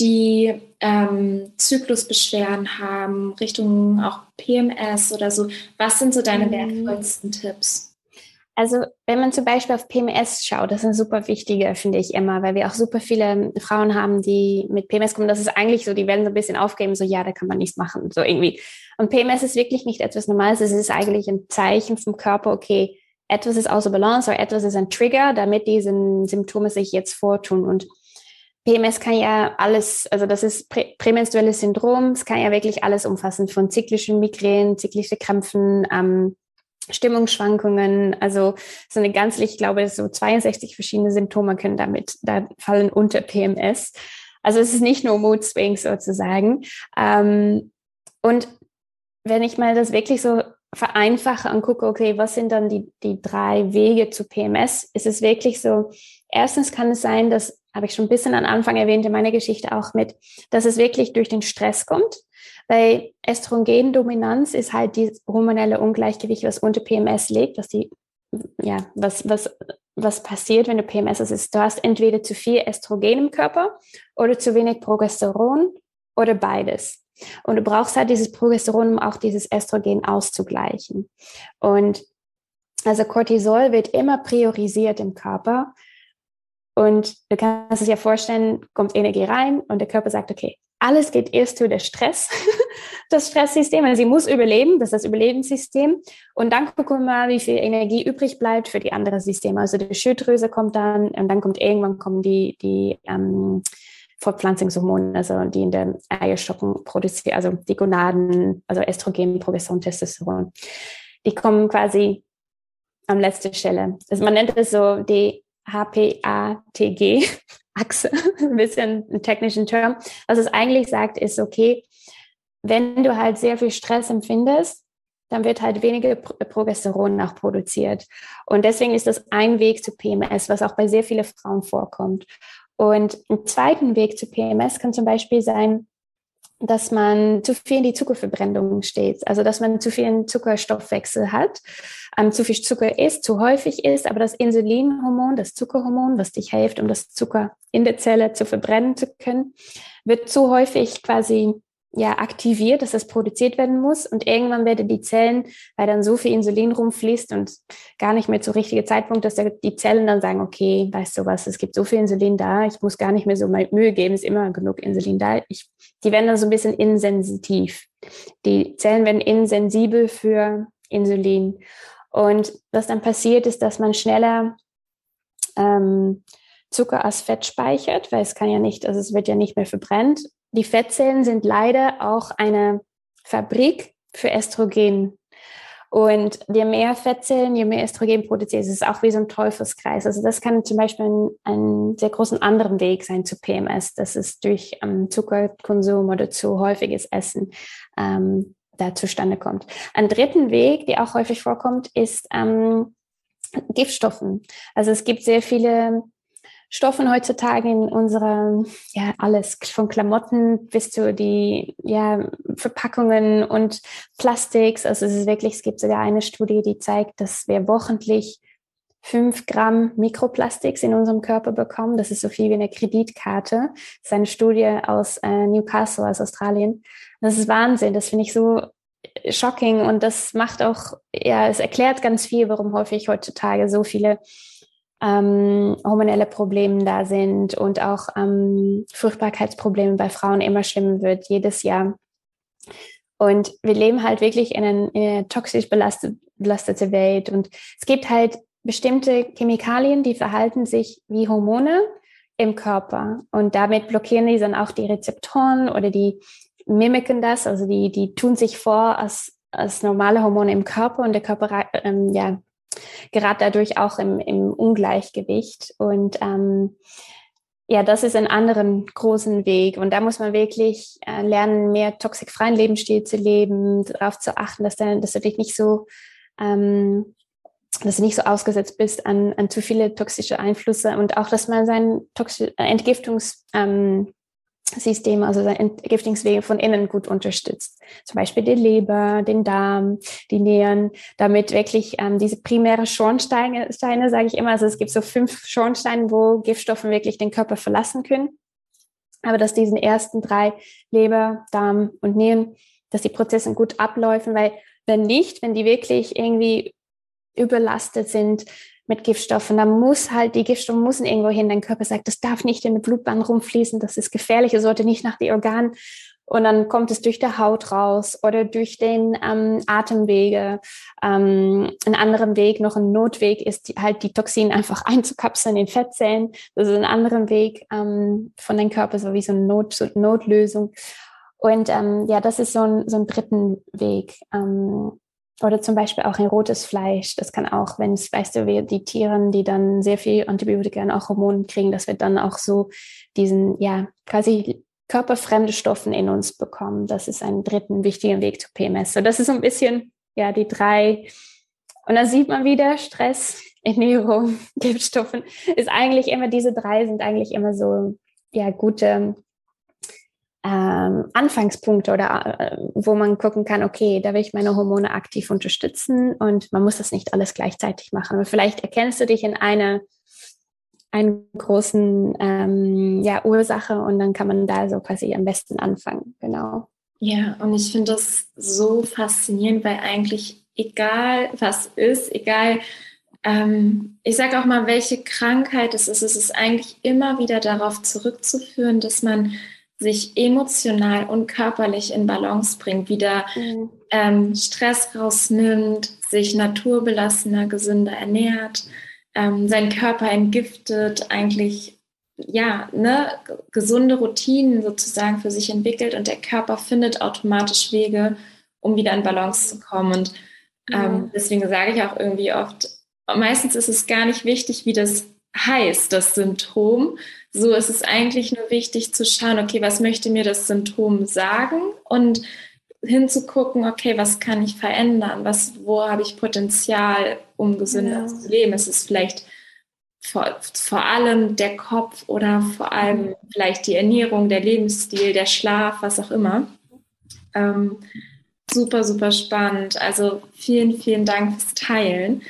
die ähm, Zyklusbeschwerden haben, Richtung auch PMS oder so. Was sind so deine mhm. wertvollsten Tipps? Also wenn man zum Beispiel auf PMS schaut, das ist ein super wichtiger, finde ich immer, weil wir auch super viele Frauen haben, die mit PMS kommen. Das ist eigentlich so, die werden so ein bisschen aufgeben, so ja, da kann man nichts machen, so irgendwie. Und PMS ist wirklich nicht etwas Normales, es ist eigentlich ein Zeichen vom Körper, okay, etwas ist außer Balance oder etwas ist ein Trigger, damit diese Symptome sich jetzt vortun. Und PMS kann ja alles, also das ist prä prämenstruelles Syndrom, es kann ja wirklich alles umfassen, von zyklischen Migränen, zyklische Krämpfen, ähm, Stimmungsschwankungen, also so eine ganze, ich glaube, so 62 verschiedene Symptome können damit, da fallen unter PMS. Also es ist nicht nur Mood Swings sozusagen. Ähm, und wenn ich mal das wirklich so vereinfache und gucke, okay, was sind dann die, die drei Wege zu PMS, ist es wirklich so, erstens kann es sein, dass habe ich schon ein bisschen am Anfang erwähnt in meiner Geschichte auch mit, dass es wirklich durch den Stress kommt. Weil Östrogendominanz ist halt die hormonelle Ungleichgewicht, was unter PMS liegt, was die, ja, was, was, was passiert, wenn du PMS hast, ist, du hast entweder zu viel Östrogen im Körper oder zu wenig Progesteron oder beides. Und du brauchst halt dieses Progesteron, um auch dieses Östrogen auszugleichen. Und also Cortisol wird immer priorisiert im Körper, und du kannst es ja vorstellen, kommt Energie rein und der Körper sagt, okay, alles geht erst für den Stress, das Stresssystem. Also sie muss überleben, das ist das Überlebenssystem. Und dann gucken wir mal, wie viel Energie übrig bleibt für die anderen Systeme. Also die Schilddrüse kommt dann und dann kommt irgendwann kommen die, die ähm, Fortpflanzungshormone, also die in den Eierstocken produzieren, also die Gonaden, also Östrogen, Progesteron, Testosteron. Die kommen quasi an letzter Stelle. Also man nennt es so die HPATG, Achse, ein bisschen einen technischen Term. Was es eigentlich sagt, ist, okay, wenn du halt sehr viel Stress empfindest, dann wird halt weniger Progesteron nachproduziert. Und deswegen ist das ein Weg zu PMS, was auch bei sehr vielen Frauen vorkommt. Und ein zweiten Weg zu PMS kann zum Beispiel sein, dass man zu viel in die Zuckerverbrennung steht, also dass man zu viel Zuckerstoffwechsel hat, ähm, zu viel Zucker isst, zu häufig isst, aber das Insulinhormon, das Zuckerhormon, was dich hilft, um das Zucker in der Zelle zu verbrennen zu können, wird zu häufig quasi ja aktiviert, dass das produziert werden muss und irgendwann werden die Zellen, weil dann so viel Insulin rumfließt und gar nicht mehr zu richtigen Zeitpunkt, dass die Zellen dann sagen, okay, weißt du was, es gibt so viel Insulin da, ich muss gar nicht mehr so Mühe geben, es ist immer genug Insulin da. Ich, die werden dann so ein bisschen insensitiv. Die Zellen werden insensibel für Insulin. Und was dann passiert, ist, dass man schneller ähm, Zucker als Fett speichert, weil es kann ja nicht, also es wird ja nicht mehr verbrennt die Fettzellen sind leider auch eine Fabrik für Östrogen. Und je mehr Fettzellen, je mehr Östrogen produziert, ist es auch wie so ein Teufelskreis. Also das kann zum Beispiel ein, ein sehr großen anderen Weg sein zu PMS, dass es durch ähm, Zuckerkonsum oder zu häufiges Essen ähm, da zustande kommt. Ein dritten Weg, der auch häufig vorkommt, ist ähm, Giftstoffen. Also es gibt sehr viele Stoffen heutzutage in unserer, ja, alles von Klamotten bis zu die, ja, Verpackungen und Plastiks. Also es ist wirklich, es gibt sogar eine Studie, die zeigt, dass wir wochentlich fünf Gramm Mikroplastiks in unserem Körper bekommen. Das ist so viel wie eine Kreditkarte. Das ist eine Studie aus äh, Newcastle, aus Australien. Das ist Wahnsinn. Das finde ich so shocking und das macht auch, ja, es erklärt ganz viel, warum häufig heutzutage so viele ähm, hormonelle Probleme da sind und auch ähm, Fruchtbarkeitsprobleme bei Frauen immer schlimmer wird, jedes Jahr. Und wir leben halt wirklich in, ein, in eine toxisch belastet, belastete Welt. Und es gibt halt bestimmte Chemikalien, die verhalten sich wie Hormone im Körper. Und damit blockieren die dann auch die Rezeptoren oder die mimiken das, also die, die tun sich vor als, als normale Hormone im Körper und der Körper ähm, ja, gerade dadurch auch im, im Ungleichgewicht. Und ähm, ja, das ist ein anderen großen Weg. Und da muss man wirklich äh, lernen, mehr toxikfreien Lebensstil zu leben, darauf zu achten, dass, dann, dass du dich nicht so, ähm, dass du nicht so ausgesetzt bist an, an zu viele toxische Einflüsse und auch, dass man sein Toxi Entgiftungs, ähm, System, also Entgiftungswege von innen gut unterstützt. Zum Beispiel die Leber, den Darm, die Nieren, damit wirklich ähm, diese primäre Schornsteine, Steine, sage ich immer, also es gibt so fünf Schornsteine, wo Giftstoffe wirklich den Körper verlassen können. Aber dass diesen ersten drei, Leber, Darm und Nieren, dass die Prozesse gut abläufen, weil wenn nicht, wenn die wirklich irgendwie überlastet sind, mit Giftstoffen. Da muss halt, die Giftstoffe müssen irgendwo hin. Dein Körper sagt, das darf nicht in der Blutbahn rumfließen, das ist gefährlich, es sollte nicht nach den Organen. Und dann kommt es durch die Haut raus oder durch den ähm, Atemwege. Ähm, ein anderer Weg, noch ein Notweg, ist die, halt die Toxine einfach einzukapseln in Fettzellen. Das ist ein anderer Weg ähm, von deinem Körper, so wie so eine Not, so Notlösung. Und ähm, ja, das ist so ein, so ein dritten Weg. Ähm, oder zum Beispiel auch ein rotes Fleisch. Das kann auch, wenn es, weißt du, wir, die Tieren, die dann sehr viel Antibiotika und auch Hormone kriegen, dass wir dann auch so diesen, ja, quasi körperfremde Stoffen in uns bekommen. Das ist ein dritten wichtiger Weg zu PMS. So, das ist so ein bisschen, ja, die drei. Und dann sieht man wieder Stress, Ernährung, Giftstoffen. Ist eigentlich immer, diese drei sind eigentlich immer so, ja, gute ähm, Anfangspunkte oder äh, wo man gucken kann, okay, da will ich meine Hormone aktiv unterstützen und man muss das nicht alles gleichzeitig machen. Aber vielleicht erkennst du dich in einer einen großen ähm, ja, Ursache und dann kann man da so quasi am besten anfangen. Genau. Ja, und ich finde das so faszinierend, weil eigentlich egal was ist, egal, ähm, ich sage auch mal, welche Krankheit es ist, es ist eigentlich immer wieder darauf zurückzuführen, dass man sich emotional und körperlich in Balance bringt, wieder mhm. ähm, Stress rausnimmt, sich naturbelassener, gesünder ernährt, ähm, seinen Körper entgiftet, eigentlich ja, ne, gesunde Routinen sozusagen für sich entwickelt und der Körper findet automatisch Wege, um wieder in Balance zu kommen. Und ähm, mhm. deswegen sage ich auch irgendwie oft, meistens ist es gar nicht wichtig, wie das heißt, das Symptom, so ist es eigentlich nur wichtig zu schauen, okay, was möchte mir das Symptom sagen und hinzugucken, okay, was kann ich verändern? Was, wo habe ich Potenzial, um gesünder ja. zu leben? Ist es vielleicht vor, vor allem der Kopf oder vor allem mhm. vielleicht die Ernährung, der Lebensstil, der Schlaf, was auch immer? Ähm, super, super spannend. Also vielen, vielen Dank fürs Teilen.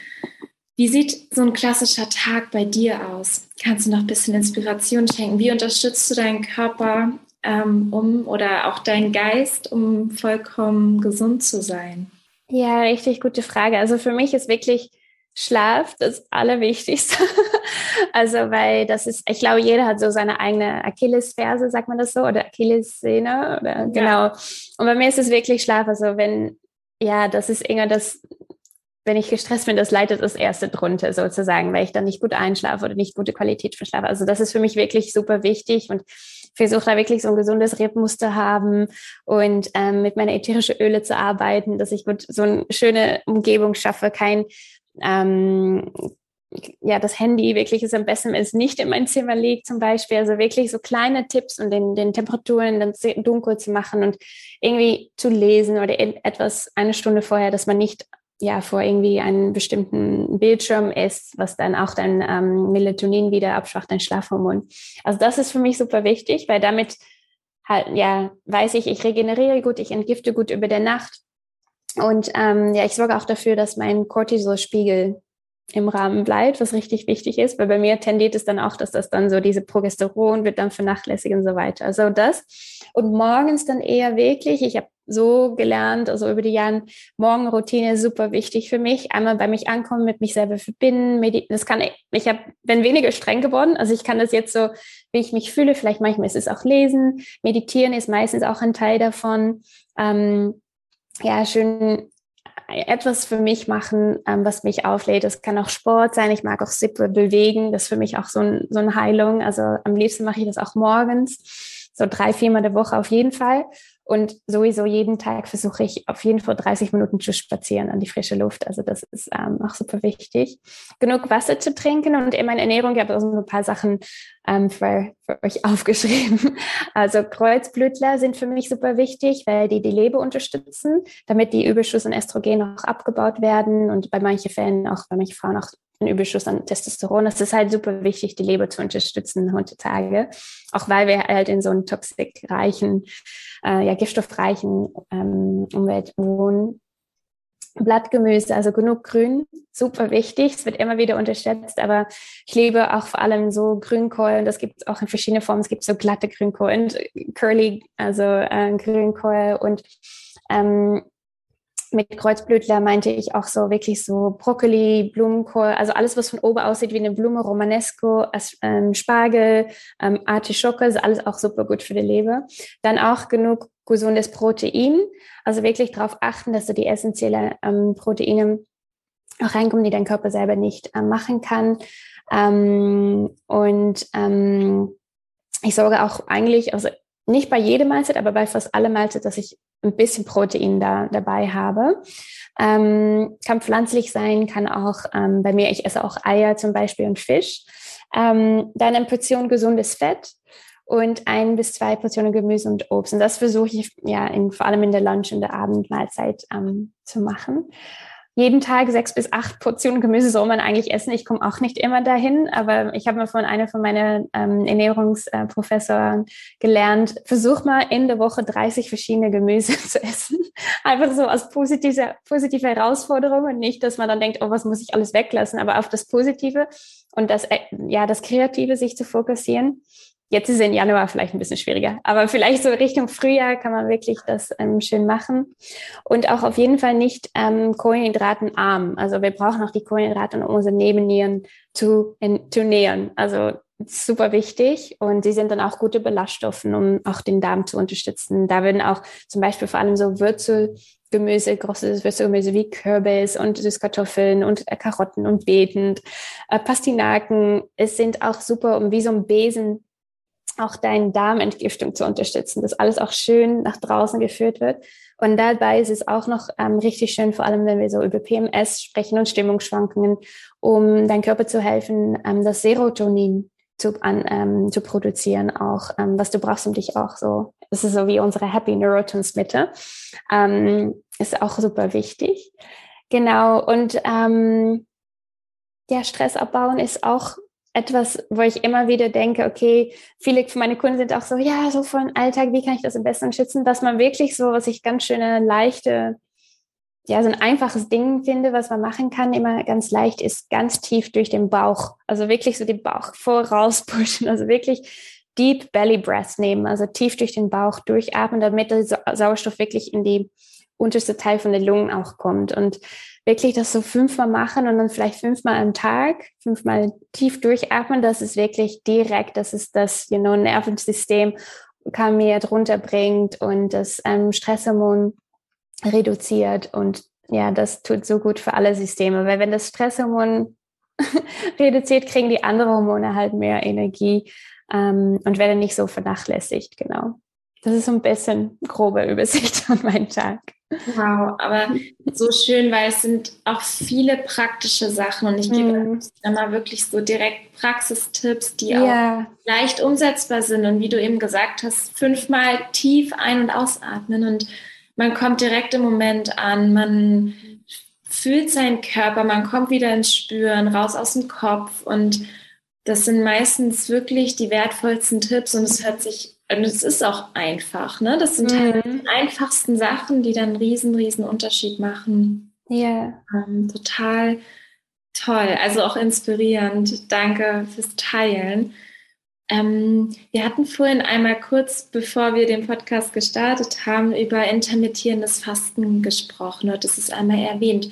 Wie sieht so ein klassischer Tag bei dir aus? Kannst du noch ein bisschen Inspiration schenken? Wie unterstützt du deinen Körper ähm, um oder auch deinen Geist, um vollkommen gesund zu sein? Ja, richtig gute Frage. Also für mich ist wirklich Schlaf das Allerwichtigste. also, weil das ist, ich glaube, jeder hat so seine eigene Achillesferse, sagt man das so, oder Achillessehne, oder ja. genau. Und bei mir ist es wirklich Schlaf. Also, wenn, ja, das ist eher das wenn ich gestresst bin, das leitet das erste drunter sozusagen, weil ich dann nicht gut einschlafe oder nicht gute Qualität für Schlaf. Also das ist für mich wirklich super wichtig und versuche da wirklich so ein gesundes Rhythmus zu haben und ähm, mit meiner ätherischen Öle zu arbeiten, dass ich gut so eine schöne Umgebung schaffe, kein ähm, ja, das Handy wirklich ist am besten, wenn es nicht in mein Zimmer liegt, zum Beispiel. Also wirklich so kleine Tipps und den, den Temperaturen dann dunkel zu machen und irgendwie zu lesen oder etwas eine Stunde vorher, dass man nicht ja vor irgendwie einem bestimmten Bildschirm ist, was dann auch dein ähm, Melatonin wieder abschwacht, dein Schlafhormon. Also das ist für mich super wichtig, weil damit halt ja weiß ich, ich regeneriere gut, ich entgifte gut über der Nacht und ähm, ja, ich sorge auch dafür, dass mein Cortisolspiegel im Rahmen bleibt, was richtig wichtig ist, weil bei mir tendiert es dann auch, dass das dann so diese Progesteron wird dann vernachlässigt und so weiter. Also das und morgens dann eher wirklich, ich habe so gelernt, also über die Jahre, Morgenroutine super wichtig für mich. Einmal bei mich ankommen, mit mich selber verbinden. Das kann ich, ich hab, bin weniger streng geworden. Also ich kann das jetzt so, wie ich mich fühle. Vielleicht manchmal ist es auch lesen. Meditieren ist meistens auch ein Teil davon. Ähm, ja, schön etwas für mich machen, ähm, was mich auflädt. Das kann auch Sport sein. Ich mag auch Sippe bewegen. Das ist für mich auch so, ein, so eine Heilung. Also am liebsten mache ich das auch morgens so drei, viermal der Woche auf jeden Fall. Und sowieso jeden Tag versuche ich auf jeden Fall 30 Minuten zu spazieren an die frische Luft. Also das ist ähm, auch super wichtig. Genug Wasser zu trinken und in meiner Ernährung, ich habe auch so ein paar Sachen ähm, für, für euch aufgeschrieben. Also Kreuzblütler sind für mich super wichtig, weil die die Leber unterstützen, damit die Überschuss an Östrogen auch abgebaut werden und bei manchen Fällen auch, bei manchen Frauen auch einen Überschuss an Testosteron. Es ist halt super wichtig, die Leber zu unterstützen heutzutage, auch weil wir halt in so einem toxic-reichen, äh, ja, giftstoffreichen ähm, Umwelt wohnen. Blattgemüse, also genug Grün, super wichtig. Es wird immer wieder unterschätzt, aber ich liebe auch vor allem so Grünkohl und das gibt es auch in verschiedenen Formen. Es gibt so glatte Grünkohl und Curly, also äh, Grünkohl und ähm, mit Kreuzblütler meinte ich auch so wirklich so Brokkoli, Blumenkohl, also alles, was von oben aussieht wie eine Blume, Romanesco, ähm, Spargel, ähm, Artischocke, ist alles auch super gut für die Leber. Dann auch genug gesundes Protein, also wirklich darauf achten, dass du die essentiellen ähm, Proteine auch reinkommen, die dein Körper selber nicht äh, machen kann. Ähm, und ähm, ich sorge auch eigentlich, also nicht bei jedem Mahlzeit, aber bei fast allem Mahlzeit, dass ich ein bisschen Protein da dabei habe. Ähm, kann pflanzlich sein, kann auch ähm, bei mir, ich esse auch Eier zum Beispiel und Fisch. Ähm, dann eine Portion gesundes Fett und ein bis zwei Portionen Gemüse und Obst. Und das versuche ich ja in, vor allem in der Lunch- und der Abendmahlzeit ähm, zu machen jeden Tag sechs bis acht Portionen Gemüse soll man eigentlich essen. Ich komme auch nicht immer dahin, aber ich habe mal von einer von meinen ähm, Ernährungsprofessoren gelernt, versuch mal in der Woche 30 verschiedene Gemüse zu essen. Einfach so als positive, positive Herausforderung und nicht, dass man dann denkt, oh, was muss ich alles weglassen, aber auf das Positive und das, äh, ja, das Kreative sich zu fokussieren. Jetzt ist es im Januar vielleicht ein bisschen schwieriger, aber vielleicht so Richtung Frühjahr kann man wirklich das ähm, schön machen. Und auch auf jeden Fall nicht ähm, kohlenhydratenarm. Also wir brauchen auch die Kohlenhydrate, um unsere Nebennieren zu, in, zu nähern. Also super wichtig und sie sind dann auch gute Belaststoffe, um auch den Darm zu unterstützen. Da werden auch zum Beispiel vor allem so Würzelgemüse, großes Würzelgemüse wie Kürbis und Süßkartoffeln und äh, Karotten und Beeten, äh, Pastinaken. Es sind auch super, um wie so ein Besen auch deine Darmentgiftung zu unterstützen, dass alles auch schön nach draußen geführt wird. Und dabei ist es auch noch ähm, richtig schön, vor allem wenn wir so über PMS sprechen und Stimmungsschwankungen, um deinem Körper zu helfen, ähm, das Serotonin zu, an, ähm, zu produzieren, auch ähm, was du brauchst, um dich auch so, das ist so wie unsere Happy Neurotransmitter, ähm, ist auch super wichtig. Genau, und ähm, ja, Stress abbauen ist auch etwas, wo ich immer wieder denke, okay, viele von meinen Kunden sind auch so, ja, so von Alltag, wie kann ich das am besten schützen, dass man wirklich so, was ich ganz schöne, leichte, ja, so ein einfaches Ding finde, was man machen kann, immer ganz leicht, ist ganz tief durch den Bauch. Also wirklich so den Bauch voraus pushen, also wirklich Deep Belly Breath nehmen, also tief durch den Bauch durchatmen, damit der Sauerstoff wirklich in die unterste Teil von den Lungen auch kommt. Und wirklich das so fünfmal machen und dann vielleicht fünfmal am Tag, fünfmal tief durchatmen, das ist wirklich direkt, das ist das you know, Nervensystem kann mir drunter bringt und das ähm, Stresshormon reduziert und ja, das tut so gut für alle Systeme, weil wenn das Stresshormon reduziert, kriegen die anderen Hormone halt mehr Energie ähm, und werden nicht so vernachlässigt, genau. Das ist so ein bisschen grobe Übersicht von meinem Tag. Wow, aber so schön, weil es sind auch viele praktische Sachen und ich gebe mm. immer wirklich so direkt Praxistipps, die yeah. auch leicht umsetzbar sind und wie du eben gesagt hast, fünfmal tief ein- und ausatmen und man kommt direkt im Moment an, man fühlt seinen Körper, man kommt wieder ins Spüren, raus aus dem Kopf und das sind meistens wirklich die wertvollsten Tipps und es hört sich und es ist auch einfach, ne? Das sind halt mhm. die einfachsten Sachen, die dann einen riesen, riesen Unterschied machen. Ja. Ähm, total toll, also auch inspirierend. Danke fürs Teilen. Ähm, wir hatten vorhin einmal kurz, bevor wir den Podcast gestartet haben, über intermittierendes Fasten gesprochen und das ist einmal erwähnt.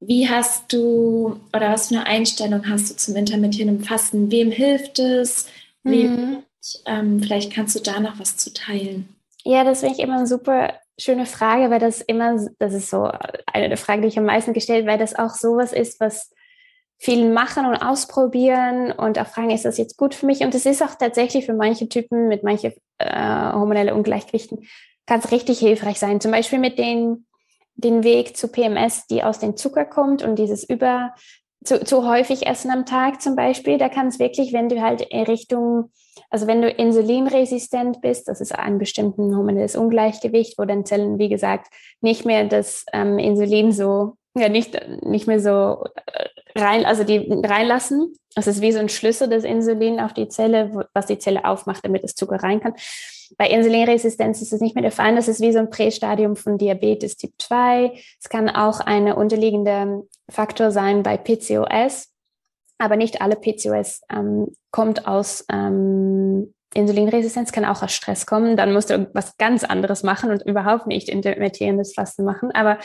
Wie hast du oder was für eine Einstellung hast du zum intermittierenden Fasten? Wem hilft es? Wem mhm. Ähm, vielleicht kannst du da noch was zu teilen. Ja, das finde ich immer eine super schöne Frage, weil das immer, das ist so eine der Fragen, die ich am meisten gestellt, weil das auch sowas ist, was viel machen und ausprobieren und auch fragen, ist das jetzt gut für mich? Und es ist auch tatsächlich für manche Typen mit manchen äh, hormonellen Ungleichgewichten kann es richtig hilfreich sein. Zum Beispiel mit den, den Weg zu PMS, die aus dem Zucker kommt und dieses über zu, zu häufig essen am Tag zum Beispiel, da kann es wirklich, wenn du halt in Richtung, also wenn du insulinresistent bist, das ist ein bestimmten hormonelles Ungleichgewicht, wo dann Zellen, wie gesagt, nicht mehr das ähm, Insulin so, ja, nicht, nicht mehr so äh, rein, also die reinlassen. Das ist wie so ein Schlüssel des Insulin auf die Zelle, was die Zelle aufmacht, damit das Zucker rein kann. Bei Insulinresistenz ist es nicht mehr der Fall. Das ist wie so ein Prästadium von Diabetes Typ 2. Es kann auch eine unterliegende Faktor sein bei PCOS, aber nicht alle PCOS ähm, kommt aus ähm, Insulinresistenz, kann auch aus Stress kommen. Dann musst du was ganz anderes machen und überhaupt nicht intermittierendes Fasten machen. Aber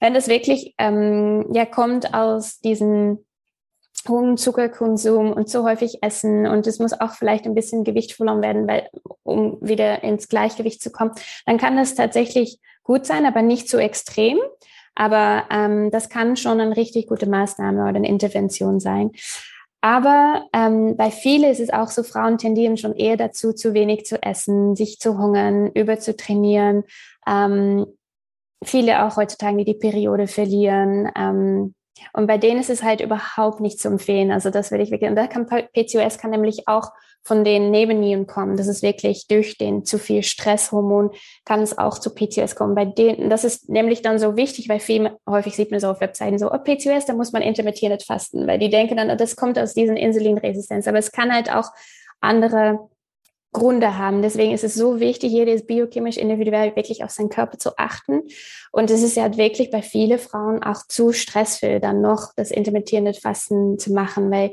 wenn das wirklich ähm, ja kommt aus diesen hohen Zuckerkonsum und zu häufig essen und es muss auch vielleicht ein bisschen Gewicht verloren werden, weil, um wieder ins Gleichgewicht zu kommen, dann kann das tatsächlich gut sein, aber nicht zu extrem. Aber ähm, das kann schon eine richtig gute Maßnahme oder eine Intervention sein. Aber ähm, bei vielen ist es auch so, Frauen tendieren schon eher dazu, zu wenig zu essen, sich zu hungern, überzutrainieren. Ähm, viele auch heutzutage, die die Periode verlieren. Ähm, und bei denen ist es halt überhaupt nicht zu empfehlen. Also das will ich wirklich, und da kann PCOS kann nämlich auch von den Nebennieren kommen. Das ist wirklich durch den zu viel Stresshormon kann es auch zu PCOS kommen. Bei denen, das ist nämlich dann so wichtig, weil viel häufig sieht man so auf Webseiten so, oh, PCOS, da muss man intermittierend fasten, weil die denken dann, das kommt aus diesen Insulinresistenz. Aber es kann halt auch andere Gründe haben. Deswegen ist es so wichtig, jedes biochemisch individuell wirklich auf seinen Körper zu achten. Und es ist ja wirklich bei vielen Frauen auch zu stressvoll, dann noch das intermittierende Fasten zu machen, weil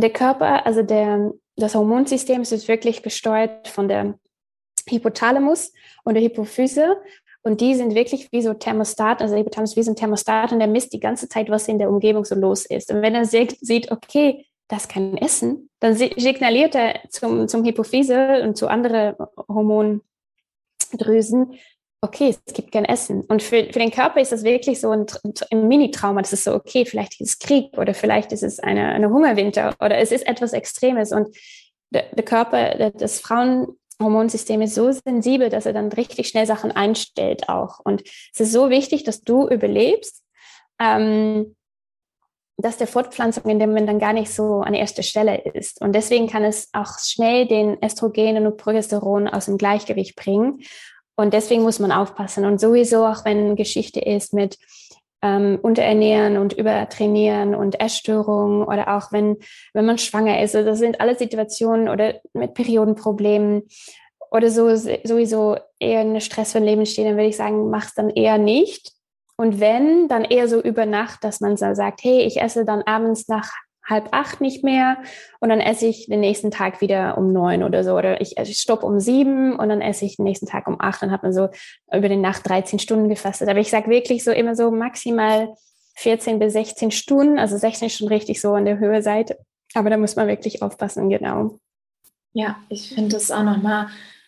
der Körper, also der, das Hormonsystem ist wirklich gesteuert von der Hypothalamus und der Hypophyse. Und die sind wirklich wie so Thermostat, also der Hypothalamus wie so ein Thermostat und der misst die ganze Zeit, was in der Umgebung so los ist. Und wenn er sieht, okay, das kein Essen, dann signaliert er zum, zum Hypophyse und zu anderen Hormondrüsen, okay, es gibt kein Essen. Und für, für den Körper ist das wirklich so ein, ein Mini-Trauma. Das ist so, okay, vielleicht ist es Krieg oder vielleicht ist es eine, eine Hungerwinter oder es ist etwas Extremes. Und der, der Körper, das Frauenhormonsystem ist so sensibel, dass er dann richtig schnell Sachen einstellt auch. Und es ist so wichtig, dass du überlebst. Ähm, dass der Fortpflanzung in dem Moment dann gar nicht so an erster Stelle ist. Und deswegen kann es auch schnell den Östrogen und Progesteron aus dem Gleichgewicht bringen. Und deswegen muss man aufpassen. Und sowieso auch wenn Geschichte ist mit ähm, Unterernähren und Übertrainieren und Essstörungen oder auch wenn, wenn man schwanger ist. Also das sind alle Situationen oder mit Periodenproblemen oder so sowieso eher eine stressvolle Leben stehen, dann würde ich sagen, mach's dann eher nicht und wenn, dann eher so über Nacht, dass man so sagt, hey, ich esse dann abends nach halb acht nicht mehr und dann esse ich den nächsten Tag wieder um neun oder so. Oder ich, stopp um sieben und dann esse ich den nächsten Tag um acht. Dann hat man so über die Nacht 13 Stunden gefastet. Aber ich sage wirklich so immer so maximal 14 bis 16 Stunden. Also 16 ist schon richtig so an der Höhe Seite. Aber da muss man wirklich aufpassen, genau. Ja, ich finde das auch nochmal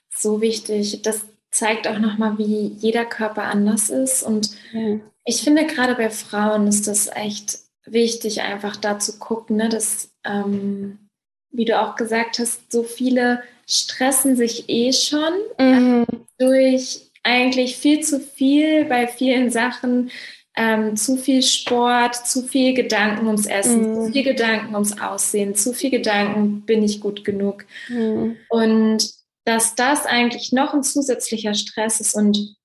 so wichtig, dass zeigt auch nochmal, wie jeder Körper anders ist. Und ja. ich finde, gerade bei Frauen ist das echt wichtig, einfach da zu gucken, ne, dass, ähm, wie du auch gesagt hast, so viele stressen sich eh schon mhm. äh, durch eigentlich viel zu viel bei vielen Sachen. Ähm, zu viel Sport, zu viel Gedanken ums Essen, mhm. zu viel Gedanken ums Aussehen, zu viel Gedanken, bin ich gut genug. Mhm. Und dass das eigentlich noch ein zusätzlicher Stress ist und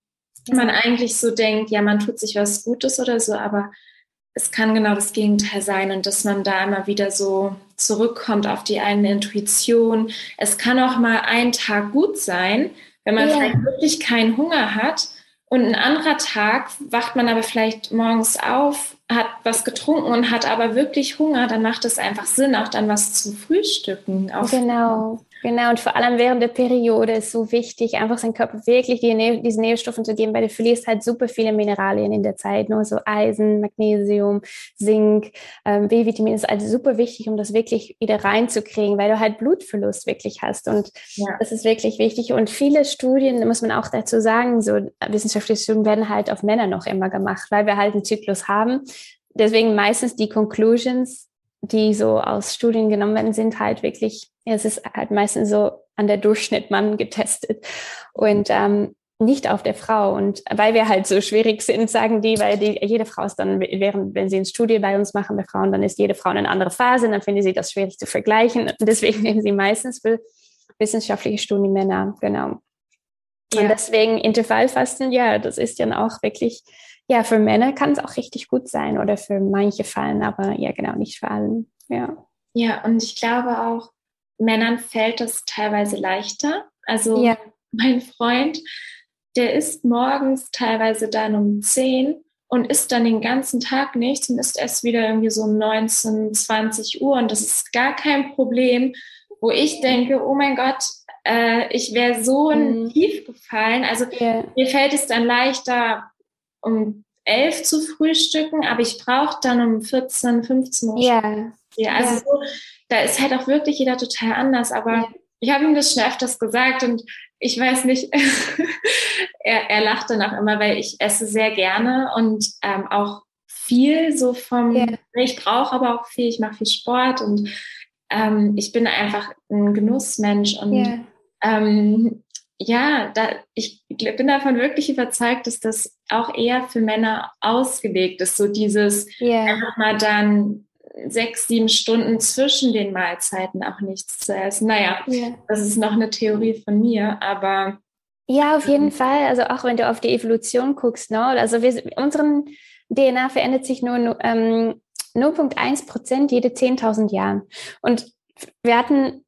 man eigentlich so denkt, ja, man tut sich was Gutes oder so, aber es kann genau das Gegenteil sein und dass man da immer wieder so zurückkommt auf die eigene Intuition. Es kann auch mal ein Tag gut sein, wenn man yeah. vielleicht wirklich keinen Hunger hat und ein anderer Tag wacht man aber vielleicht morgens auf, hat was getrunken und hat aber wirklich Hunger, dann macht es einfach Sinn, auch dann was zu frühstücken. genau. Genau, und vor allem während der Periode ist so wichtig, einfach seinem Körper wirklich die, diese Nährstoffe zu geben, weil du verlierst halt super viele Mineralien in der Zeit, nur ne? so Eisen, Magnesium, Zink, ähm, B-Vitamin ist also super wichtig, um das wirklich wieder reinzukriegen, weil du halt Blutverlust wirklich hast und ja. das ist wirklich wichtig und viele Studien, muss man auch dazu sagen, so wissenschaftliche Studien werden halt auf Männer noch immer gemacht, weil wir halt einen Zyklus haben, deswegen meistens die Conclusions, die so aus Studien genommen werden, sind halt wirklich, es ist halt meistens so an der Durchschnitt Mann getestet und ähm, nicht auf der Frau. Und weil wir halt so schwierig sind, sagen die, weil die, jede Frau ist dann, während, wenn sie ein Studie bei uns machen bei Frauen, dann ist jede Frau in eine andere Phase und dann finden sie das schwierig zu vergleichen. Und deswegen nehmen sie meistens für wissenschaftliche Studien Männer, genau. Ja. Und deswegen Intervallfasten, ja, das ist dann auch wirklich, ja, für Männer kann es auch richtig gut sein oder für manche Fallen, aber ja, genau, nicht für allen, ja. Ja, und ich glaube auch, Männern fällt das teilweise leichter. Also ja. mein Freund, der isst morgens teilweise dann um 10 und isst dann den ganzen Tag nichts und isst erst wieder irgendwie so um 19, 20 Uhr und das ist gar kein Problem, wo ich denke, oh mein Gott, äh, ich wäre so mhm. tief gefallen. Also yeah. mir fällt es dann leichter, um 11 zu frühstücken, aber ich brauche dann um 14, 15 Uhr. Yeah. Ja, also yeah. so, da ist halt auch wirklich jeder total anders, aber ich habe ihm das schon öfters gesagt und ich weiß nicht, er, er lacht dann auch immer, weil ich esse sehr gerne und ähm, auch viel so vom, yeah. ich brauche aber auch viel, ich mache viel Sport und ähm, ich bin einfach ein Genussmensch und yeah. ähm, ja, da, ich bin davon wirklich überzeugt, dass das auch eher für Männer ausgelegt ist, so dieses yeah. einfach mal dann sechs, sieben Stunden zwischen den Mahlzeiten auch nichts zu essen. Naja, ja. das ist noch eine Theorie von mir, aber. Ja, auf jeden ähm, Fall. Also auch wenn du auf die Evolution guckst, ne? Also wir, unseren DNA verändert sich nur ähm, 0,1 Prozent jede 10.000 Jahren. Und wir hatten,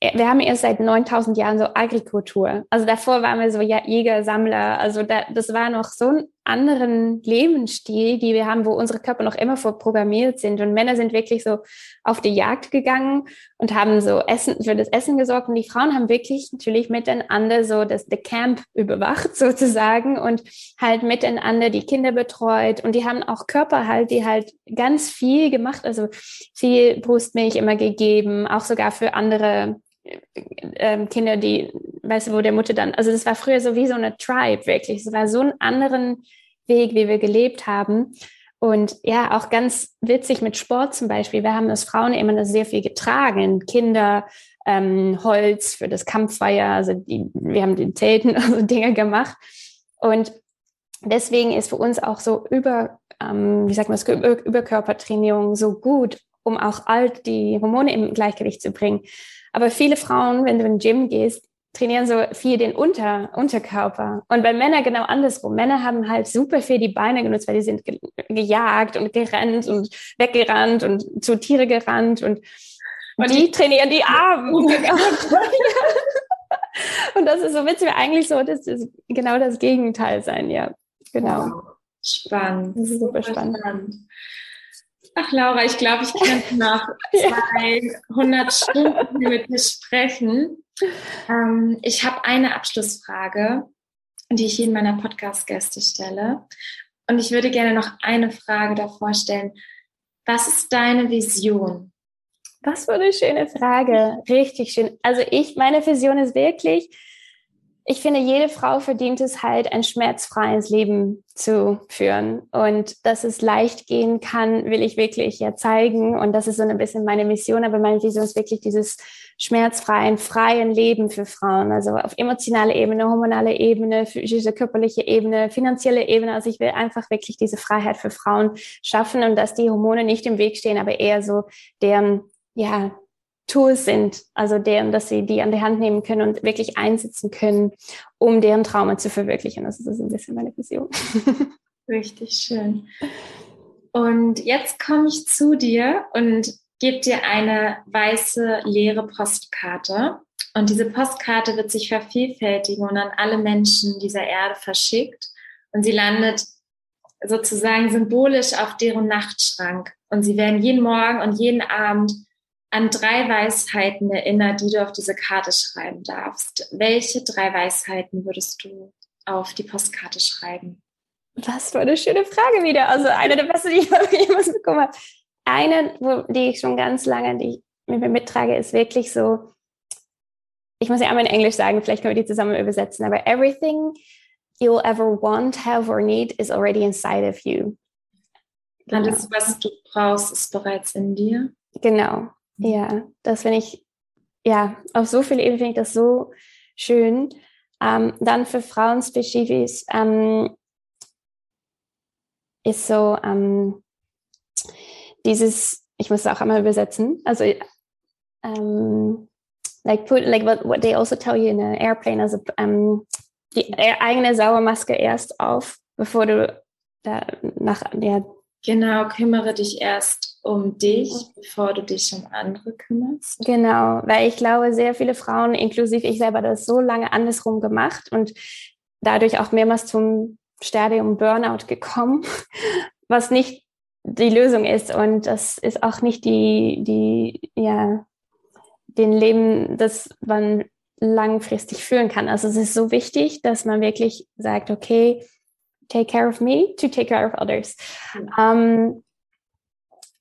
wir haben erst seit 9000 Jahren so Agrikultur. Also davor waren wir so Jäger, Sammler. Also da, das war noch so ein anderen Lebensstil, die wir haben, wo unsere Körper noch immer vorprogrammiert sind. Und Männer sind wirklich so auf die Jagd gegangen und haben so Essen, für das Essen gesorgt. Und die Frauen haben wirklich natürlich miteinander so das the Camp überwacht sozusagen und halt miteinander die Kinder betreut. Und die haben auch Körper halt, die halt ganz viel gemacht, also viel Brustmilch immer gegeben, auch sogar für andere Kinder, die, weißt du, wo der Mutter dann, also das war früher so wie so eine Tribe, wirklich. Es war so einen anderen Weg, wie wir gelebt haben. Und ja, auch ganz witzig mit Sport zum Beispiel. Wir haben als Frauen immer sehr viel getragen. Kinder, ähm, Holz für das Kampffeuer, also die, wir haben den Zelten also Dinge gemacht. Und deswegen ist für uns auch so über, ähm, wie sagt man das, über, Überkörpertrainierung so gut, um auch all die Hormone im Gleichgewicht zu bringen. Aber viele Frauen, wenn du in den Gym gehst, trainieren so viel den Unter, Unterkörper. Und bei Männern genau andersrum. Männer haben halt super viel die Beine genutzt, weil die sind ge gejagt und gerannt und weggerannt und zu Tiere gerannt und, und die, die trainieren die Arme. Und das ist so witzig, eigentlich so, das ist genau das Gegenteil sein, ja. Genau. Wow. Spannend. Das ist super, super spannend. spannend. Ach, Laura, ich glaube, ich könnte noch 200 Stunden mit dir sprechen. Ähm, ich habe eine Abschlussfrage, die ich jedem meiner Podcast-Gäste stelle. Und ich würde gerne noch eine Frage davor stellen. Was ist deine Vision? Was für eine schöne Frage. Richtig schön. Also ich, meine Vision ist wirklich, ich finde, jede Frau verdient es halt, ein schmerzfreies Leben zu führen. Und dass es leicht gehen kann, will ich wirklich ja zeigen. Und das ist so ein bisschen meine Mission. Aber meine Vision ist wirklich dieses schmerzfreien, freien Leben für Frauen. Also auf emotionaler Ebene, hormonale Ebene, physische, körperliche Ebene, finanzielle Ebene. Also ich will einfach wirklich diese Freiheit für Frauen schaffen und dass die Hormone nicht im Weg stehen, aber eher so deren, ja, Tools sind, also deren, dass sie die an die Hand nehmen können und wirklich einsetzen können, um deren Trauma zu verwirklichen. Das ist ein bisschen meine Vision. Richtig schön. Und jetzt komme ich zu dir und gebe dir eine weiße leere Postkarte. Und diese Postkarte wird sich vervielfältigen und an alle Menschen dieser Erde verschickt. Und sie landet sozusagen symbolisch auf deren Nachtschrank. Und sie werden jeden Morgen und jeden Abend an drei Weisheiten erinnert, die du auf diese Karte schreiben darfst. Welche drei Weisheiten würdest du auf die Postkarte schreiben? Was für eine schöne Frage wieder. Also eine der besten, die ich jemals bekommen habe. Eine, wo, die ich schon ganz lange, die ich mit mir mittrage, ist wirklich so, ich muss ja einmal in Englisch sagen, vielleicht können wir die zusammen übersetzen, aber everything you'll ever want, have or need is already inside of you. Genau. Alles, was du brauchst, ist bereits in dir. Genau. Ja, das finde ich, ja, auf so viele Ebenen finde ich das so schön. Ähm, dann für Frauen spezifisch ähm, ist so ähm, dieses, ich muss es auch einmal übersetzen, also ähm, like put like what, what they also tell you in an airplane, also ähm, die eigene Sauermaske erst auf, bevor du da nach ja, Genau, kümmere dich erst um dich, bevor du dich um andere kümmerst. Genau, weil ich glaube, sehr viele Frauen, inklusive ich selber, das so lange andersrum gemacht und dadurch auch mehrmals zum Stadium Burnout gekommen, was nicht die Lösung ist und das ist auch nicht die, die, ja, den Leben, das man langfristig führen kann. Also es ist so wichtig, dass man wirklich sagt, okay, take care of me to take care of others. Mhm. Um,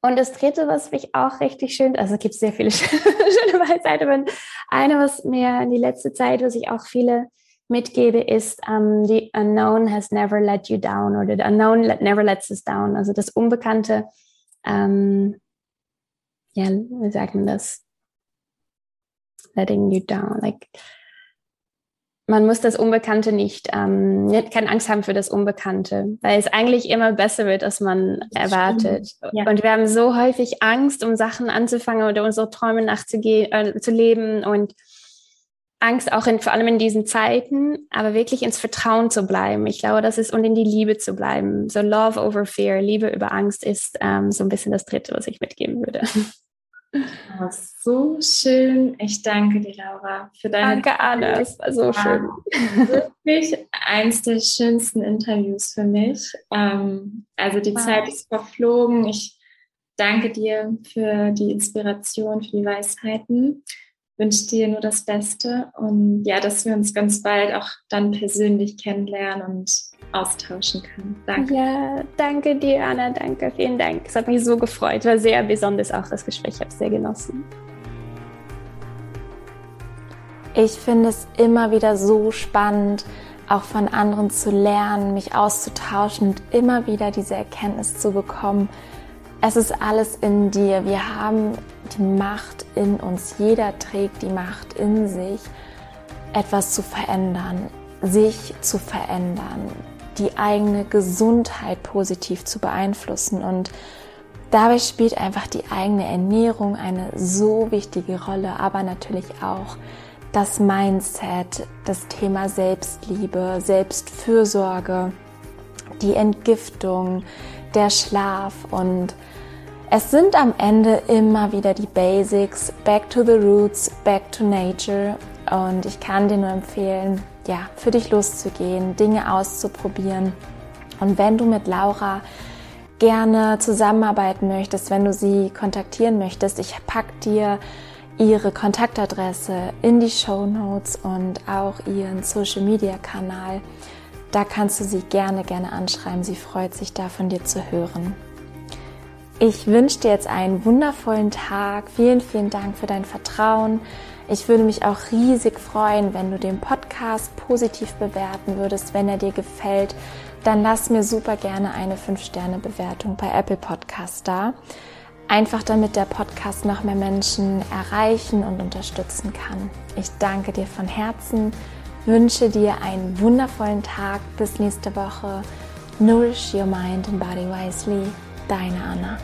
und das dritte, was mich auch richtig schön, also es gibt sehr viele schöne Weisheiten, aber eine, was mir in die letzte Zeit, was ich auch viele mitgebe, ist, um, the unknown has never let you down oder the unknown let, never lets us down. Also das Unbekannte, um, ja, wie sagt man das? Letting you down, like man muss das Unbekannte nicht, ähm, keine Angst haben für das Unbekannte, weil es eigentlich immer besser wird, als man erwartet. Ja. Und wir haben so häufig Angst, um Sachen anzufangen oder unsere Träume nachzugehen, äh, zu leben und Angst auch in, vor allem in diesen Zeiten, aber wirklich ins Vertrauen zu bleiben. Ich glaube, das ist und in die Liebe zu bleiben. So Love over Fear, Liebe über Angst ist ähm, so ein bisschen das Dritte, was ich mitgeben würde. Oh, so schön. Ich danke dir, Laura, für deine Danke, Anna. Es war so schön. Wirklich eins der schönsten Interviews für mich. Ähm, also die wow. Zeit ist verflogen. Ich danke dir für die Inspiration, für die Weisheiten. Wünsche dir nur das Beste und ja, dass wir uns ganz bald auch dann persönlich kennenlernen und austauschen kann. Danke. Ja, danke dir, Anna. Danke, vielen Dank. Es hat mich so gefreut. War sehr besonders auch das Gespräch. Ich habe es sehr genossen. Ich finde es immer wieder so spannend, auch von anderen zu lernen, mich auszutauschen und immer wieder diese Erkenntnis zu bekommen. Es ist alles in dir. Wir haben die Macht in uns. Jeder trägt die Macht in sich, etwas zu verändern, sich zu verändern, die eigene Gesundheit positiv zu beeinflussen. Und dabei spielt einfach die eigene Ernährung eine so wichtige Rolle, aber natürlich auch das Mindset, das Thema Selbstliebe, Selbstfürsorge, die Entgiftung, der Schlaf und es sind am Ende immer wieder die Basics, back to the roots, back to nature und ich kann dir nur empfehlen, ja, für dich loszugehen, Dinge auszuprobieren. Und wenn du mit Laura gerne zusammenarbeiten möchtest, wenn du sie kontaktieren möchtest, ich pack dir ihre Kontaktadresse in die Show Notes und auch ihren Social Media Kanal. Da kannst du sie gerne, gerne anschreiben. Sie freut sich da von dir zu hören. Ich wünsche dir jetzt einen wundervollen Tag. Vielen, vielen Dank für dein Vertrauen. Ich würde mich auch riesig freuen, wenn du den Podcast positiv bewerten würdest, wenn er dir gefällt. Dann lass mir super gerne eine 5-Sterne-Bewertung bei Apple Podcast da. Einfach damit der Podcast noch mehr Menschen erreichen und unterstützen kann. Ich danke dir von Herzen, wünsche dir einen wundervollen Tag. Bis nächste Woche. Nourish your mind and body wisely. Deine Anna.